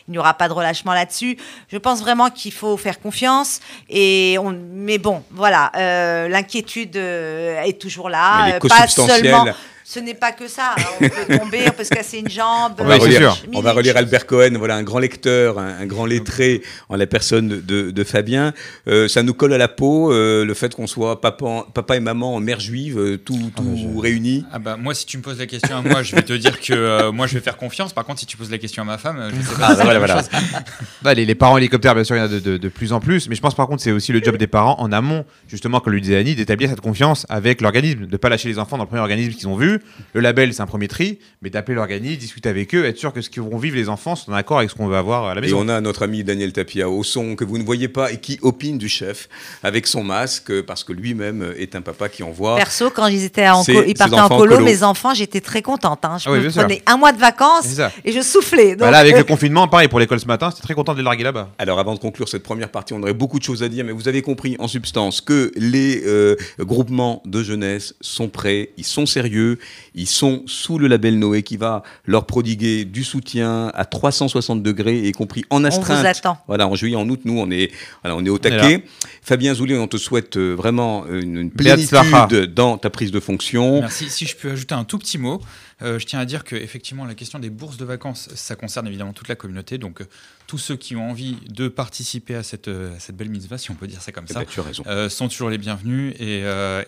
n'y aura pas de relâchement là-dessus. Je pense vraiment qu'il faut faire confiance. Et on, mais bon, voilà, euh, l'inquiétude euh, est toujours là. pas seulement ce n'est pas que ça. Hein. On peut tomber, on peut se casser une jambe. On va, relire, on va relire, Albert Cohen, voilà un grand lecteur, un, grand lettré en la personne de, de Fabien. Euh, ça nous colle à la peau euh, le fait qu'on soit papa, papa et maman en mère juive, euh, tout, ah, tout réunis. Ah bah, moi, si tu me poses la question à moi, je vais te dire que moi, je vais faire confiance. Par contre, si tu poses la question à ma femme, je sais pas. Ah, voilà, voilà. bah, les, les, parents hélicoptères, bien sûr, il y en a de, de, de, plus en plus. Mais je pense par contre, c'est aussi le job des parents en amont, justement, comme le disait Annie, d'établir cette confiance avec l'organisme, de ne pas lâcher les enfants dans le premier organisme qu'ils ont vu. Le label, c'est un premier tri, mais d'appeler l'organisme, discuter avec eux, être sûr que ce qu'ils vont vivre les enfants sont en accord avec ce qu'on veut avoir à la maison. Et on a notre ami Daniel Tapia au son que vous ne voyez pas et qui opine du chef avec son masque parce que lui-même est un papa qui envoie. Perso, quand ils étaient en ils partaient en colo, mes enfants, j'étais très contente. Hein. Je ah prenais un mois de vacances et je soufflais. Bah là, avec le confinement, pareil pour l'école ce matin, c'était très content de les larguer là-bas. Alors, avant de conclure cette première partie, on aurait beaucoup de choses à dire, mais vous avez compris en substance que les euh, groupements de jeunesse sont prêts, ils sont sérieux, ils sont sous le label Noé qui va leur prodiguer du soutien à 360 degrés, y compris en astreinte. On vous attend. Voilà, en juillet, en août, nous, on est, voilà, on est au taquet. Fabien Zoulé, on te souhaite euh, vraiment une, une plénitude dans ta prise de fonction. Merci. Si je peux ajouter un tout petit mot, euh, je tiens à dire que effectivement la question des bourses de vacances, ça concerne évidemment toute la communauté. Donc euh, tous ceux qui ont envie de participer à cette, cette belle mitzvah, si on peut dire ça comme eh ça, ben, sont toujours les bienvenus. Et,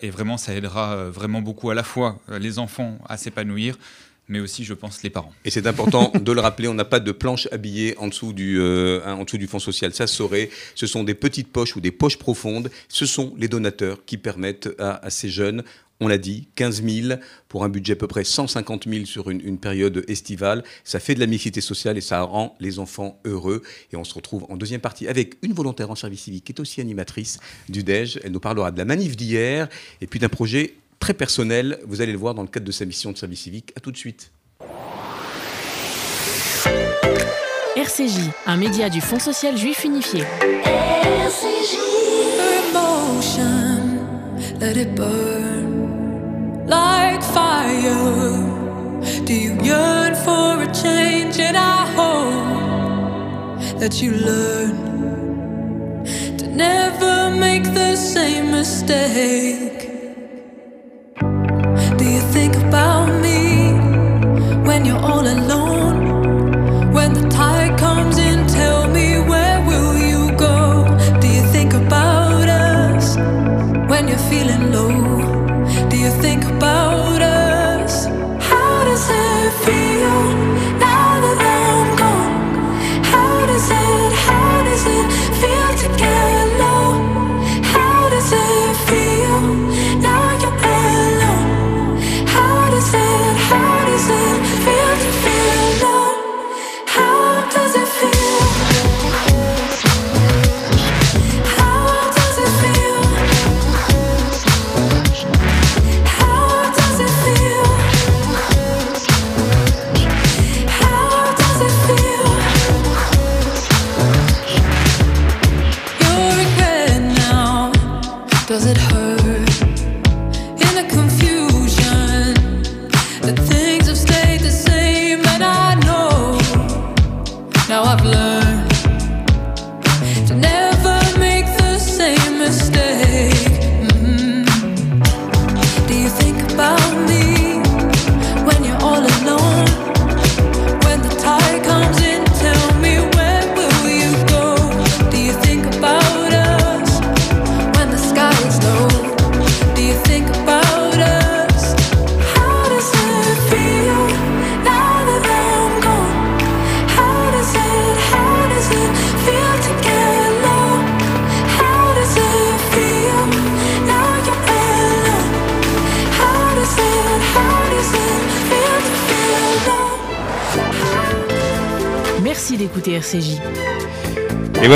et, vraiment, ça aidera vraiment beaucoup à la fois les enfants à s'épanouir, mais aussi, je pense, les parents. Et c'est important de le rappeler, on n'a pas de planche habillée en dessous, du, euh, en dessous du fonds social. Ça saurait. Ce sont des petites poches ou des poches profondes. Ce sont les donateurs qui permettent à, ces jeunes on l'a dit, 15 000 pour un budget à peu près 150 000 sur une, une, période estivale. Ça fait de la mixité sociale et ça rend les enfants heureux. Et on se retrouve en deuxième partie avec une volontaire en service civique qui est aussi animatrice du DEJ. Elle nous parlera de la manif d'hier et puis d'un projet très personnel. Vous allez le voir dans le cadre de sa mission de service civique. À tout de suite. RCJ, un média du Fonds social juif unifié. RCJ. Emotion, let it burn like fire. Do you yearn for a change? And I hope that you learn to never make the same mistake. Do you think about me when you're all alone?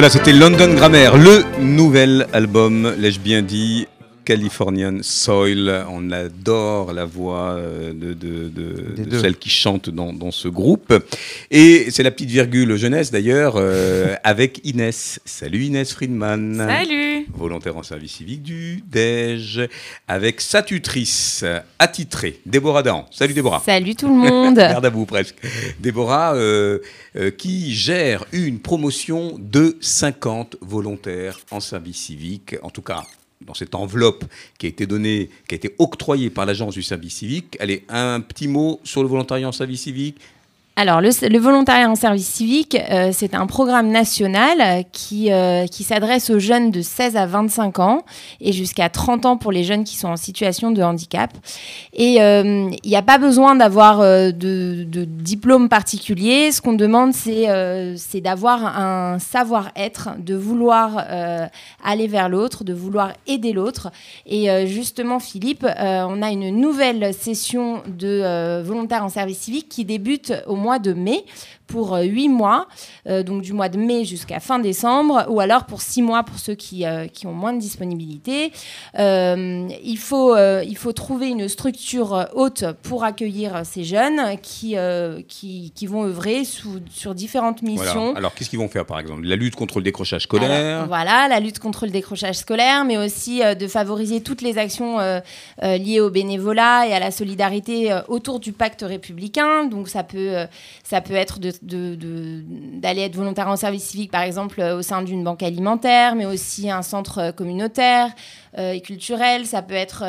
Voilà, c'était London Grammar, le nouvel album, l'ai-je bien dit, Californian Soil. On adore la voix euh, de, de- de- Des de deux. celle qui chante dans, dans ce groupe. Et c'est la petite virgule jeunesse d'ailleurs, euh, avec Inès. Salut Inès Friedman. Salut Volontaire en service civique du DEJ, avec sa tutrice attitrée, Déborah Dahan. Salut Déborah. Salut tout le monde Garde à vous presque. Déborah, euh, euh, qui gère une promotion de 50 volontaires en service civique, en tout cas dans cette enveloppe qui a été donnée, qui a été octroyée par l'agence du service civique. Allez, un petit mot sur le volontariat en service civique. Alors, le, volontariat en service civique, euh, c'est un programme national euh, qui, euh, qui s'adresse aux jeunes de 16 à 25 ans et jusqu'à 30 ans pour les jeunes qui sont en situation de handicap. Et il n'y a pas besoin d'avoir de, diplôme particulier. Ce qu'on demande, c'est d'avoir un savoir-être, de vouloir aller vers l'autre, de vouloir aider l'autre. Et justement, Philippe, on a une nouvelle session de volontaires en service civique qui débute au mois de mai pour euh, huit mois, euh, donc du mois de mai jusqu'à fin décembre, ou alors pour six mois pour ceux qui, euh, qui ont moins de disponibilité. Euh, il, faut, euh, il faut trouver une structure euh, haute pour accueillir ces jeunes qui, euh, qui, qui vont œuvrer sous- sur différentes missions. Voilà. Alors, qu'est-ce qu'ils vont faire par exemple? La lutte contre le décrochage scolaire? Alors, voilà, la lutte contre le décrochage scolaire, mais aussi euh, de favoriser toutes les actions euh, euh, liées au bénévolat et à la solidarité euh, autour du pacte républicain. Donc ça peut, euh, ça peut être de- de- de- d'aller être volontaire en service civique, par exemple, euh, au sein d'une banque alimentaire, mais aussi un centre euh, communautaire euh, et culturel. Ça peut être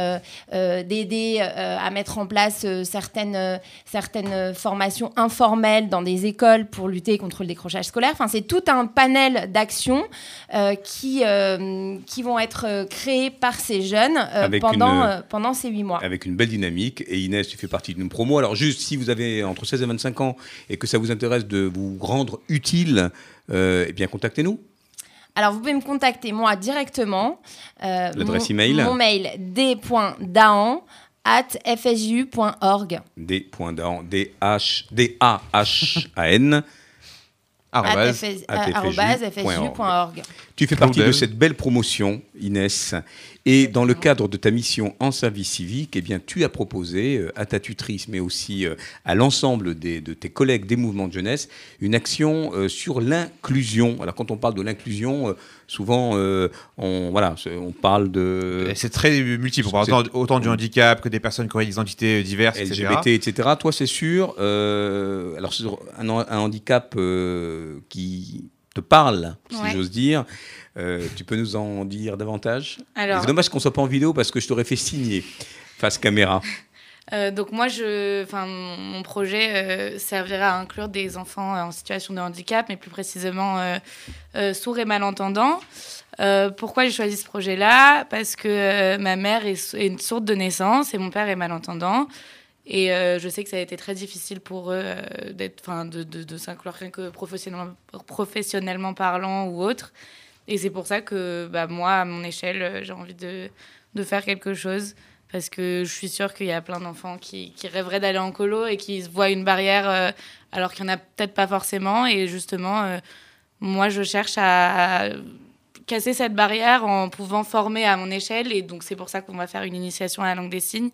euh, d'aider à mettre en place certaines, certaines formations informelles dans des écoles pour lutter contre le décrochage scolaire. Enfin, c'est tout un panel d'actions qui, qui vont être créées par ces jeunes pendant, une- pendant ces huit mois. avec une belle dynamique. Et Inès, tu fais partie d'une promo. Alors juste, si vous avez entre 16 et 25 ans et que ça vous intéresse de vous rendre utile, euh, eh bien contactez-nous. Alors, vous pouvez me contacter moi directement. Euh, L'adresse email Mon mail, d.dahan at fsu.org. D.dahan, D-H, D-A-H-A-N. Arrobase. fsu.org. Tu fais partie de cette belle promotion, Inès. Et dans le cadre de ta mission en service civique, eh bien, tu as proposé euh, à ta tutrice, mais aussi euh, à l'ensemble des- de tes collègues des mouvements de jeunesse, une action euh, sur l'inclusion. Alors, quand on parle de l'inclusion, souvent, euh, on, voilà, on parle de C'est très multiple. On parle autant, autant du handicap que des personnes qui auraient des identités diverses, etc. LGBT, etc. Toi, c'est sûr. euh, alors, sur un, un handicap euh, qui te parle, si Ouais. j'ose dire. Euh, tu peux nous en dire davantage? Alors, C'est dommage qu'on soit pas en vidéo parce que je t'aurais fait signer face caméra. euh, donc moi, je, mon projet euh, servira à inclure des enfants en situation de handicap, mais plus précisément euh, sourds et malentendants. Pourquoi j'ai choisi ce projet-là? Parce que ma mère est, est une sourde de naissance et mon père est malentendant. Et je sais que ça a été très difficile pour eux d'être, de, de, de s'inclure rien que professionnellement, professionnellement parlant ou autre. Et c'est pour ça que bah, moi, à mon échelle, euh, j'ai envie de, de faire quelque chose. Parce que je suis sûre qu'il y a plein d'enfants qui, qui rêveraient d'aller en colo et qui se voient une barrière euh, alors qu'il n'y en a peut-être pas forcément. Et justement, euh, moi, je cherche à, casser cette barrière en pouvant former à mon échelle. Et donc, c'est pour ça qu'on va faire une initiation à la langue des signes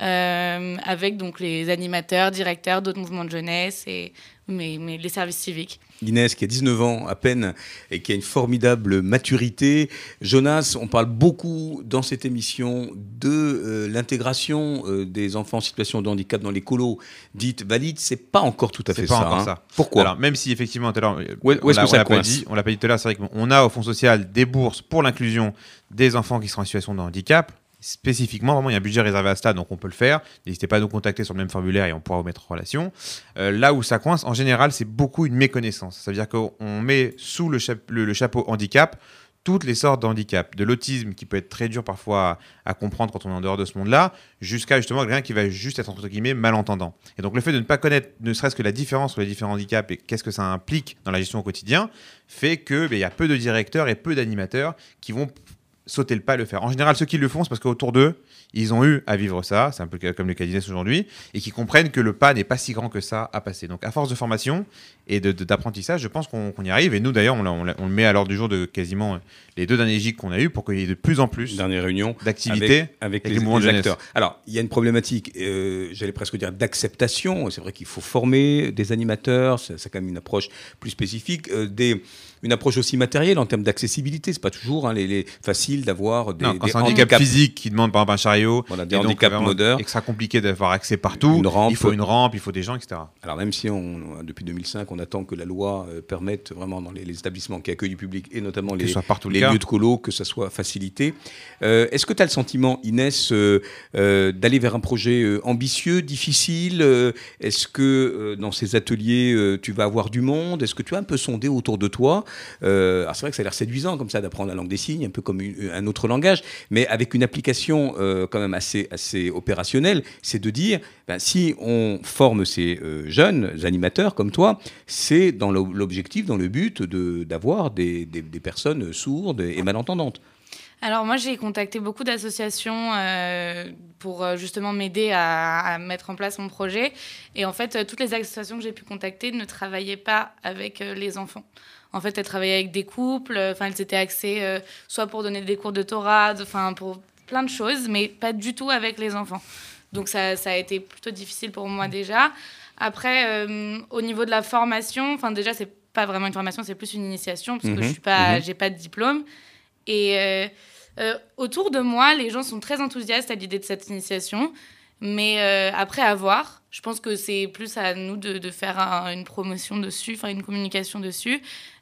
avec donc les animateurs, directeurs d'autres mouvements de jeunesse et mais, mais les services civiques. Inès, qui a 19 ans à peine et qui a une formidable maturité. Jonas, on parle beaucoup dans cette émission de euh, l'intégration euh, des enfants en situation de handicap dans les colos dites valides. C'est pas encore tout à fait pas ça. encore hein. ça. Pourquoi? Alors, même si effectivement, tout à l'heure, où on l'a- pas dit, on l'a pas dit tout à l'heure, c'est vrai qu'on a au Fonds social des bourses pour l'inclusion des enfants qui sont en situation de handicap. Spécifiquement, vraiment, il y a un budget réservé à ça, donc on peut le faire. N'hésitez pas à nous contacter sur le même formulaire et on pourra vous mettre en relation. Euh, là où ça coince, en général, c'est beaucoup une méconnaissance. Ça veut dire qu'on met sous le, chap- le- le chapeau handicap toutes les sortes de handicap, de l'autisme qui peut être très dur parfois à, comprendre quand on est en dehors de ce monde-là, jusqu'à justement quelqu'un qui va juste être entre guillemets malentendant. Et donc le fait de ne pas connaître ne serait-ce que la différence entre les différents handicaps et qu'est-ce que ça implique dans la gestion au quotidien, fait que ben, il y a peu de directeurs et peu d'animateurs qui vont sauter le pas et le faire. En général, ceux qui le font, c'est parce qu'autour d'eux, ils ont eu à vivre ça, c'est un peu comme le cas d'Inès aujourd'hui, et qui comprennent que le pas n'est pas si grand que ça à passer. Donc, à force de formation et d'apprentissage, je pense qu'on y arrive. Et nous, d'ailleurs, on, le met à l'ordre du jour de quasiment les deux derniers gigs qu'on a eu pour qu'il y ait de plus en plus d'activités avec, avec avec les, les les acteurs. Alors, il y a une problématique, euh, j'allais presque dire d'acceptation. C'est vrai qu'il faut former des animateurs, c'est c'est quand même une approche plus spécifique, euh, des, une approche aussi matérielle en termes d'accessibilité. C'est pas toujours hein, les, les- facile d'avoir des, Non, quand des c'est un handicap handicaps. physique qui demande par exemple un chariot, Voilà, des et donc, handicaps vraiment- moteurs. et que ça compliqué d'avoir accès partout, Une rampe. il faut une rampe, il faut des gens, etc. Alors même si on, depuis 2005, on attend que la loi euh, permette vraiment dans les, les établissements qui accueillent du public et notamment Que les, partout lieux de colo, que ça soit facilité. Euh, Est-ce que tu as le sentiment, Inès, euh, euh, d'aller vers un projet ambitieux, difficile Est-ce que dans ces ateliers, tu vas avoir du monde? Est-ce que tu as un peu sondé autour de toi? Euh, Alors c'est vrai que ça a l'air séduisant comme ça d'apprendre la langue des signes, un peu comme un autre langage, mais avec une application euh, quand même assez, assez opérationnelle, c'est de dire, ben, si on forme ces euh, jeunes animateurs comme toi, c'est dans l'o- l'objectif, dans le but de- d'avoir des, des- des personnes sourdes et malentendantes. Alors moi j'ai contacté beaucoup d'associations pour justement m'aider à, mettre en place mon projet. Et en fait, toutes les associations que j'ai pu contacter ne travaillaient pas avec les enfants. En fait, elles travaillaient avec des couples, euh, enfin elles étaient axées euh, soit pour donner des cours de Torah, enfin pour plein de choses, mais pas du tout avec les enfants. Donc ça, ça a été plutôt difficile pour moi déjà. Après, euh, au niveau de la formation, enfin déjà c'est pas vraiment une formation, c'est plus une initiation parce que Mhm, je suis pas, mhm. j'ai pas de diplôme. Et euh, euh, autour de moi, les gens sont très enthousiastes à l'idée de cette initiation. Mais après, à voir. Je pense que c'est plus à nous de, de faire un- une promotion dessus, enfin une communication dessus.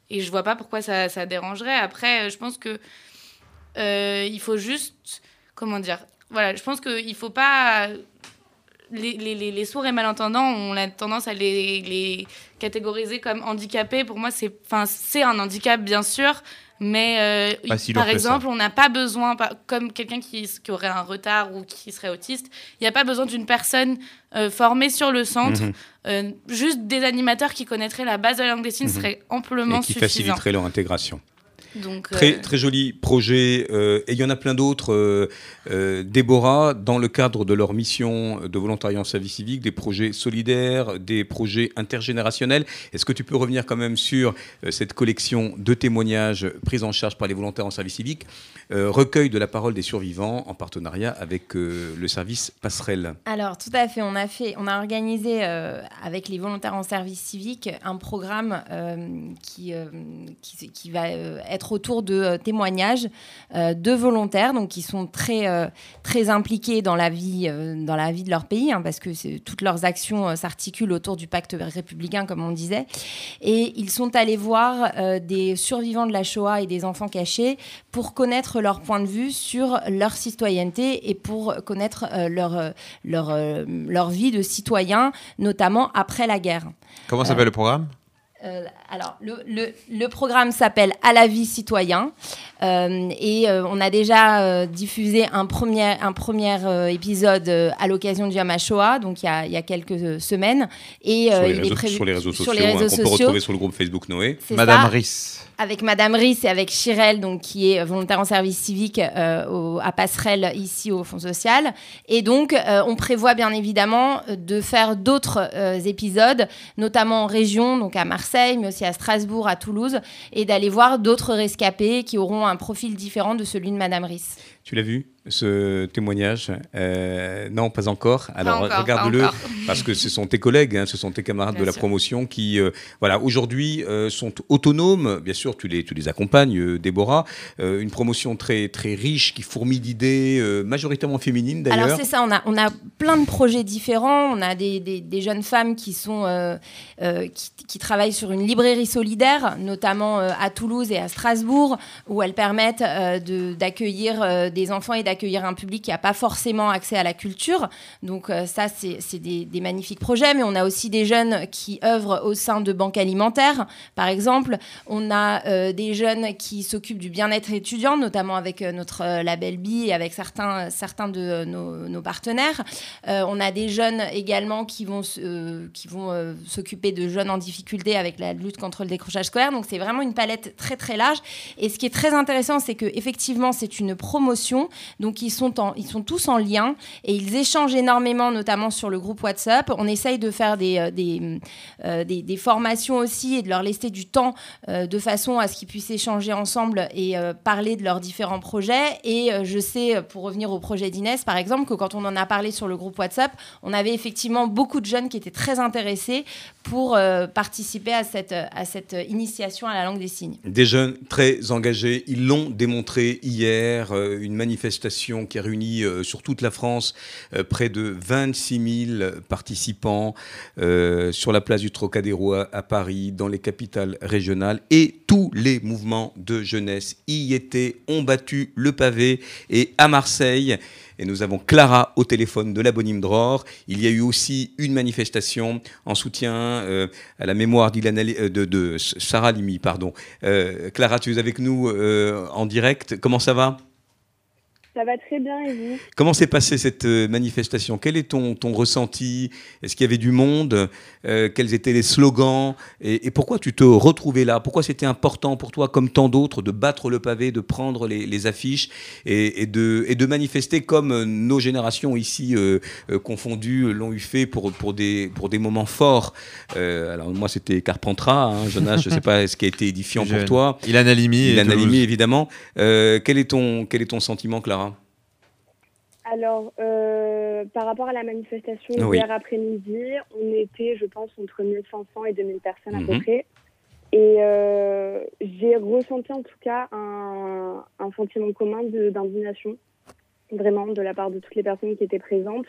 Et je vois pas pourquoi ça, ça dérangerait. Après, euh, je pense que euh, il faut juste, comment dire, voilà, je pense qu'il faut pas les, les, sourds et malentendants, on a tendance à les, les catégoriser comme handicapés. Pour moi, c'est un handicap, bien sûr, mais euh, si par exemple, on n'a pas besoin, comme quelqu'un qui, qui aurait un retard ou qui serait autiste, il n'y a pas besoin d'une personne euh, formée sur le centre. Mhm. Euh, juste des animateurs qui connaîtraient la base de la langue des signes Mhm. serait amplement et qui suffisant. faciliterait leur intégration. Donc, Très, euh, très joli projet. euh, et il y en a plein d'autres. euh, Déborah, dans le cadre de leur mission de volontariat en service civique, des projets solidaires, des projets intergénérationnels. Est-ce que tu peux revenir quand même sur cette collection de témoignages pris en charge par les volontaires en service civique, euh, recueil de la parole des survivants en partenariat avec euh, le service Passerelle Alors, tout à fait. On a, fait, on a organisé euh, avec les volontaires en service civique un programme qui, qui, va être autour de témoignages de volontaires donc, qui sont très, très impliqués dans la, vie, dans la vie de leur pays, hein, parce que toutes leurs actions s'articulent autour du pacte républicain, comme on disait. Et ils sont allés voir des survivants de la Shoah et des enfants cachés pour connaître leur point de vue sur leur citoyenneté et pour connaître euh, leur, euh, leur, euh, leur vie de citoyen, notamment après la guerre. Comment s'appelle le programme? Euh, alors, le, le- le programme s'appelle À la vie citoyen Euh, et euh, on a déjà euh, diffusé un premier, un premier euh, épisode euh, à l'occasion du Yom HaShoah, donc il y a, il y a quelques semaines. Et sur, les il est réseaux, prévu sur les réseaux sur sociaux, les hein, réseaux qu'on peut sociaux. retrouver sur le groupe Facebook Noé. Madame ça Riss. Avec Madame Riss et avec Chirel, donc qui est volontaire en service civique euh, à Passerelle ici au Fonds social. Et donc, euh, on prévoit bien évidemment euh, de faire d'autres euh, épisodes, notamment en région, donc à Marseille, mais aussi à Strasbourg, à Toulouse, et d'aller voir d'autres rescapés qui auront un profil différent de celui de Madame Riss. Tu l'as vu, ce témoignage Euh, Non, pas encore. Alors regarde-le, parce que ce sont tes collègues, hein, ce sont tes camarades Bien de la sûr. promotion qui, euh, voilà, aujourd'hui euh, sont autonomes. Bien sûr, tu les, tu les accompagnes, Déborah. Une promotion très, très riche qui fourmille d'idées, majoritairement féminines Alors d'ailleurs. c'est ça, on a, on a plein de projets différents. On a des, des- des jeunes femmes qui, sont, qui, qui travaillent sur une librairie solidaire, notamment à Toulouse et à Strasbourg, où elles permettent de- d'accueillir des enfants et d'accueillir un public qui n'a pas forcément accès à la culture. Donc euh, ça, c'est des, magnifiques projets, mais on a aussi des jeunes qui œuvrent au sein de banques alimentaires, par exemple. On a euh, des jeunes qui s'occupent du bien-être étudiant, notamment avec euh, notre label BI et avec certains, certains de nos, partenaires. On a des jeunes également qui vont, qui vont s'occuper de jeunes en difficulté avec la lutte contre le décrochage scolaire. Donc c'est vraiment une palette très très large. Et ce qui est très intéressant, c'est que effectivement c'est une promotion. Donc en, ils sont tous en lien et ils échangent énormément, notamment sur le groupe WhatsApp. On essaye de faire des, euh, euh, formations aussi et de leur laisser du temps euh, de façon à ce qu'ils puissent échanger ensemble et parler de leurs différents projets. Et je sais, pour revenir au projet d'Inès, par exemple, que quand on en a parlé sur le groupe WhatsApp, on avait effectivement beaucoup de jeunes qui étaient très intéressés pour participer à cette, initiation à la langue des signes. Des jeunes très engagés, ils l'ont démontré hier, une manifestation qui a réuni euh, sur toute la France euh, près de 26 000 participants euh, sur la place du Trocadéro à, Paris, dans les capitales régionales, et tous les mouvements de jeunesse y étaient, ont battu le pavé, et à Marseille, et nous avons Clara au téléphone de la Bonime Dror. Il y a eu aussi une manifestation en soutien à la mémoire de, Sarah Limi. Pardon. Clara, tu es avec nous en direct. Comment ça va? Ça va très bien et vous? Comment s'est passée cette euh, manifestation? Quel est ton, ton ressenti? Est-ce qu'il y avait du monde? Euh, Quels étaient les slogans? Et, et pourquoi tu te retrouvais là? Pourquoi c'était important pour toi, comme tant d'autres, de battre le pavé, de prendre les, les affiches et, et de, et de manifester comme euh, nos générations ici euh, euh, confondues l'ont eu fait pour, pour, des, pour des moments forts? Euh, Alors moi, c'était Carpentras, hein, Jonas, je ne sais pas ce qui a été édifiant pour toi? Ilan Halimi Ilan. Halimi, évidemment. Euh, quel, est ton, quel est ton sentiment, Clara? Alors, euh, par rapport à la manifestation Oui. hier après-midi, on était, je pense, entre 1500 et 2000 personnes à Mhm. peu près. Et euh, j'ai ressenti en tout cas un, un sentiment commun d'indignation, vraiment, de la part de toutes les personnes qui étaient présentes.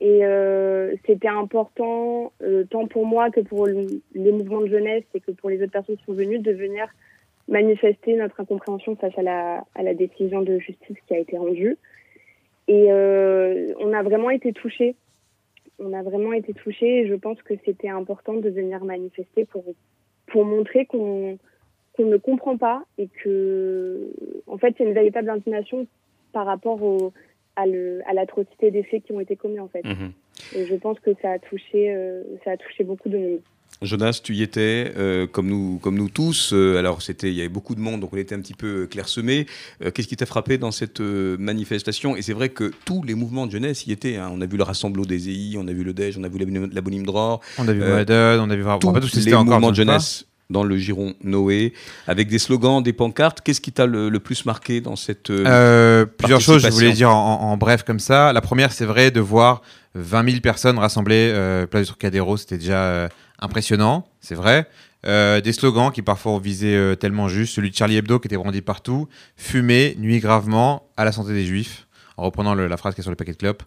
Et euh, c'était important, tant pour moi que pour le- les mouvements de jeunesse et que pour les autres personnes qui sont venues, de venir manifester notre incompréhension face à la, à la décision de justice qui a été rendue. Et euh, on a vraiment été touchés. On a vraiment été touchés et je pense que c'était important de venir manifester pour, pour montrer qu'on qu'on ne comprend pas et que, en fait, c'est une véritable indignation par rapport au, à le- à l'atrocité des faits qui ont été commis, en fait. Mhm. Et je pense que ça a touché, euh, ça a touché beaucoup de monde. Jonas, tu y étais, euh, comme, nous, comme nous tous. Euh, alors, c'était, il y avait beaucoup de monde, donc on était un petit peu clairsemés. Euh, qu'est-ce qui t'a frappé dans cette manifestation? Et c'est vrai que tous les mouvements de jeunesse y étaient. hein. On a vu le Rassemblement des EI, on a vu le DEJ, on a vu la, la Bonime Dror, On a vu Moadon, on a vu tous pas tous les encore, mouvements de jeunesse dans le giron Noé, avec des slogans, des pancartes. Qu'est-ce qui t'a le, le plus marqué dans cette... euh, plusieurs choses, je voulais dire en, en- en bref comme ça. La première, c'est vrai de voir 20 000 personnes rassemblées euh, place du Trocadéro, c'était déjà euh, impressionnant, c'est vrai. Euh, des slogans qui parfois ont visé euh, tellement juste, celui de Charlie Hebdo qui était brandi partout, fumer nuit gravement à la santé des juifs, en reprenant le- la phrase qui est sur le paquet de clopes.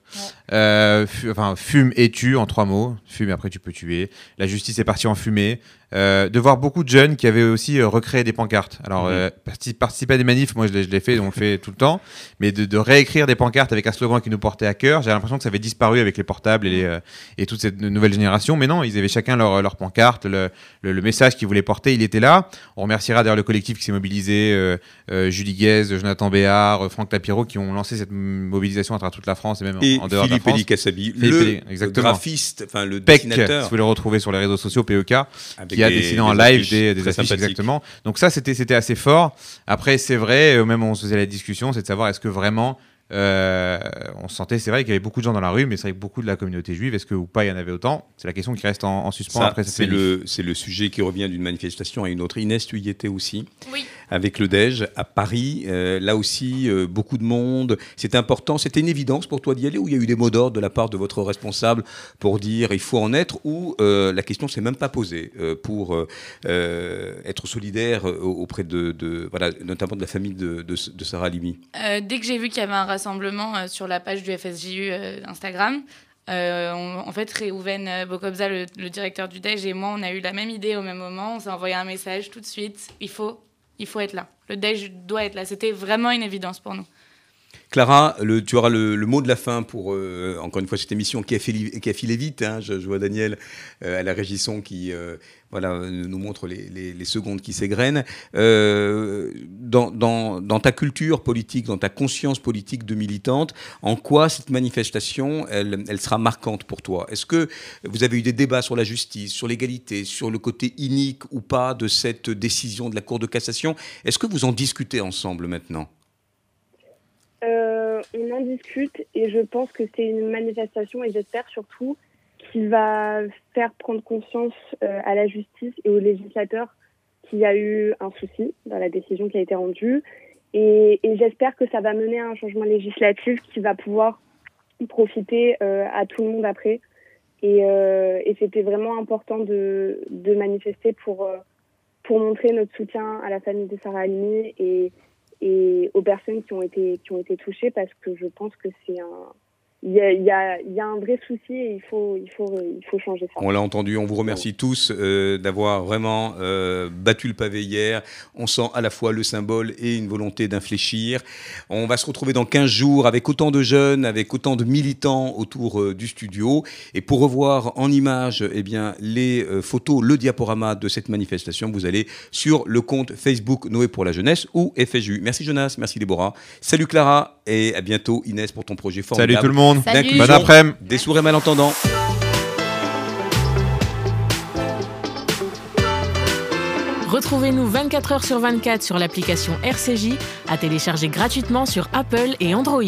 Euh, fu- enfin, fume et tue en trois mots, fume et après tu peux tuer. La justice est partie en fumée. Euh, de voir beaucoup de jeunes qui avaient aussi euh, recréé des pancartes. Alors, Mhm. euh, parti- participer à des manifs, moi je l'ai fait, on le fait tout le temps, mais de, de réécrire des pancartes avec un slogan qui nous portait à cœur, j'ai l'impression que ça avait disparu avec les portables et, les, euh, et toute cette nouvelle génération. Mais non, ils avaient chacun leur, leur pancarte, le, le- le message qu'ils voulaient porter, il était là. On remerciera d'ailleurs le collectif qui s'est mobilisé, euh, euh, Julie Guez, Jonathan Béard, euh, Franck Lapiro, qui ont lancé cette mobilisation à travers toute la France et même en- Et en dehors de la France. Elikassabi, Philippe le exactement. graphiste, enfin le PEC, si vous le retrouvez sur les réseaux sociaux, PEK, avec qui a des- dessiné en live affiches des, des affiches exactement. Donc ça, c'était c'était assez fort. Après, c'est vrai, euh, même on se faisait la discussion, c'est de savoir est-ce que vraiment euh, on sentait, c'est vrai qu'il y avait beaucoup de gens dans la rue, mais c'est vrai que beaucoup de la communauté juive, est-ce que ou pas il y en avait autant? C'est la question qui reste en, en suspens Ça, après cette c'est le, c'est le sujet qui revient d'une manifestation à une autre. Inès, tu y étais aussi, Oui. Avec le DEJ à Paris. Euh, là aussi, euh, beaucoup de monde. C'était important. C'était une évidence pour toi d'y aller ou il y a eu des mots d'ordre de la part de votre responsable pour dire il faut en être ou euh, la question s'est même pas posée pour être solidaire auprès de, voilà, notamment de la famille de, Sarah Limi dès que j'ai vu qu'il y avait un rassemblement sur la page du FSJU Instagram, euh, on- en fait, Réhouven Bokobza, le, le directeur du DEJ, et moi, on a eu la même idée au même moment. On s'est envoyé un message tout de suite. Il faut, il faut être là. Le DEJ doit être là. C'était vraiment une évidence pour nous. Clara, le, tu auras le, le, mot de la fin pour, euh, encore une fois, cette émission qui a, qui a filé vite. Hein, je, je, vois Daniel euh, à la régisson qui euh, voilà, nous montre les, les, les secondes qui s'égrènent. Euh, dans, dans, dans, ta culture politique, dans ta conscience politique de militante, en quoi cette manifestation, elle, elle sera marquante pour toi? Est-ce que vous avez eu des débats sur la justice, sur l'égalité, sur le côté inique ou pas de cette décision de la Cour de cassation? Est-ce que vous en discutez ensemble maintenant? Euh, on en discute et je pense que c'est une manifestation et j'espère surtout qu'il va faire prendre conscience euh, à la justice et aux législateurs qu'il y a eu un souci dans la décision qui a été rendue. Et, j'espère que ça va mener à un changement législatif qui va pouvoir profiter euh, à tout le monde après. Et, c'était vraiment important de, manifester pour pour montrer notre soutien à la famille de Sarah Halimi et et aux personnes qui ont été qui ont été touchées parce que je pense que c'est un il y, a, il, y a, il y, a, un vrai souci et il faut, il faut, il faut changer ça. On l'a entendu, on vous remercie tous euh, d'avoir vraiment euh, battu le pavé hier. On sent à la fois le symbole et une volonté d'infléchir. On va se retrouver dans 15 jours avec autant de jeunes, avec autant de militants autour euh, du studio. Et pour revoir en images eh bien, les euh, photos, le diaporama de cette manifestation, vous allez sur le compte Facebook Noé pour la jeunesse ou FSU. Merci Jonas, merci Déborah. Salut Clara et à bientôt Inès pour ton projet formidable. Salut tout le monde. Salut. Bon après-midi. Des sourds et malentendants. Retrouvez-nous 24 heures sur 24 sur l'application RCJ à télécharger gratuitement sur Apple et Android.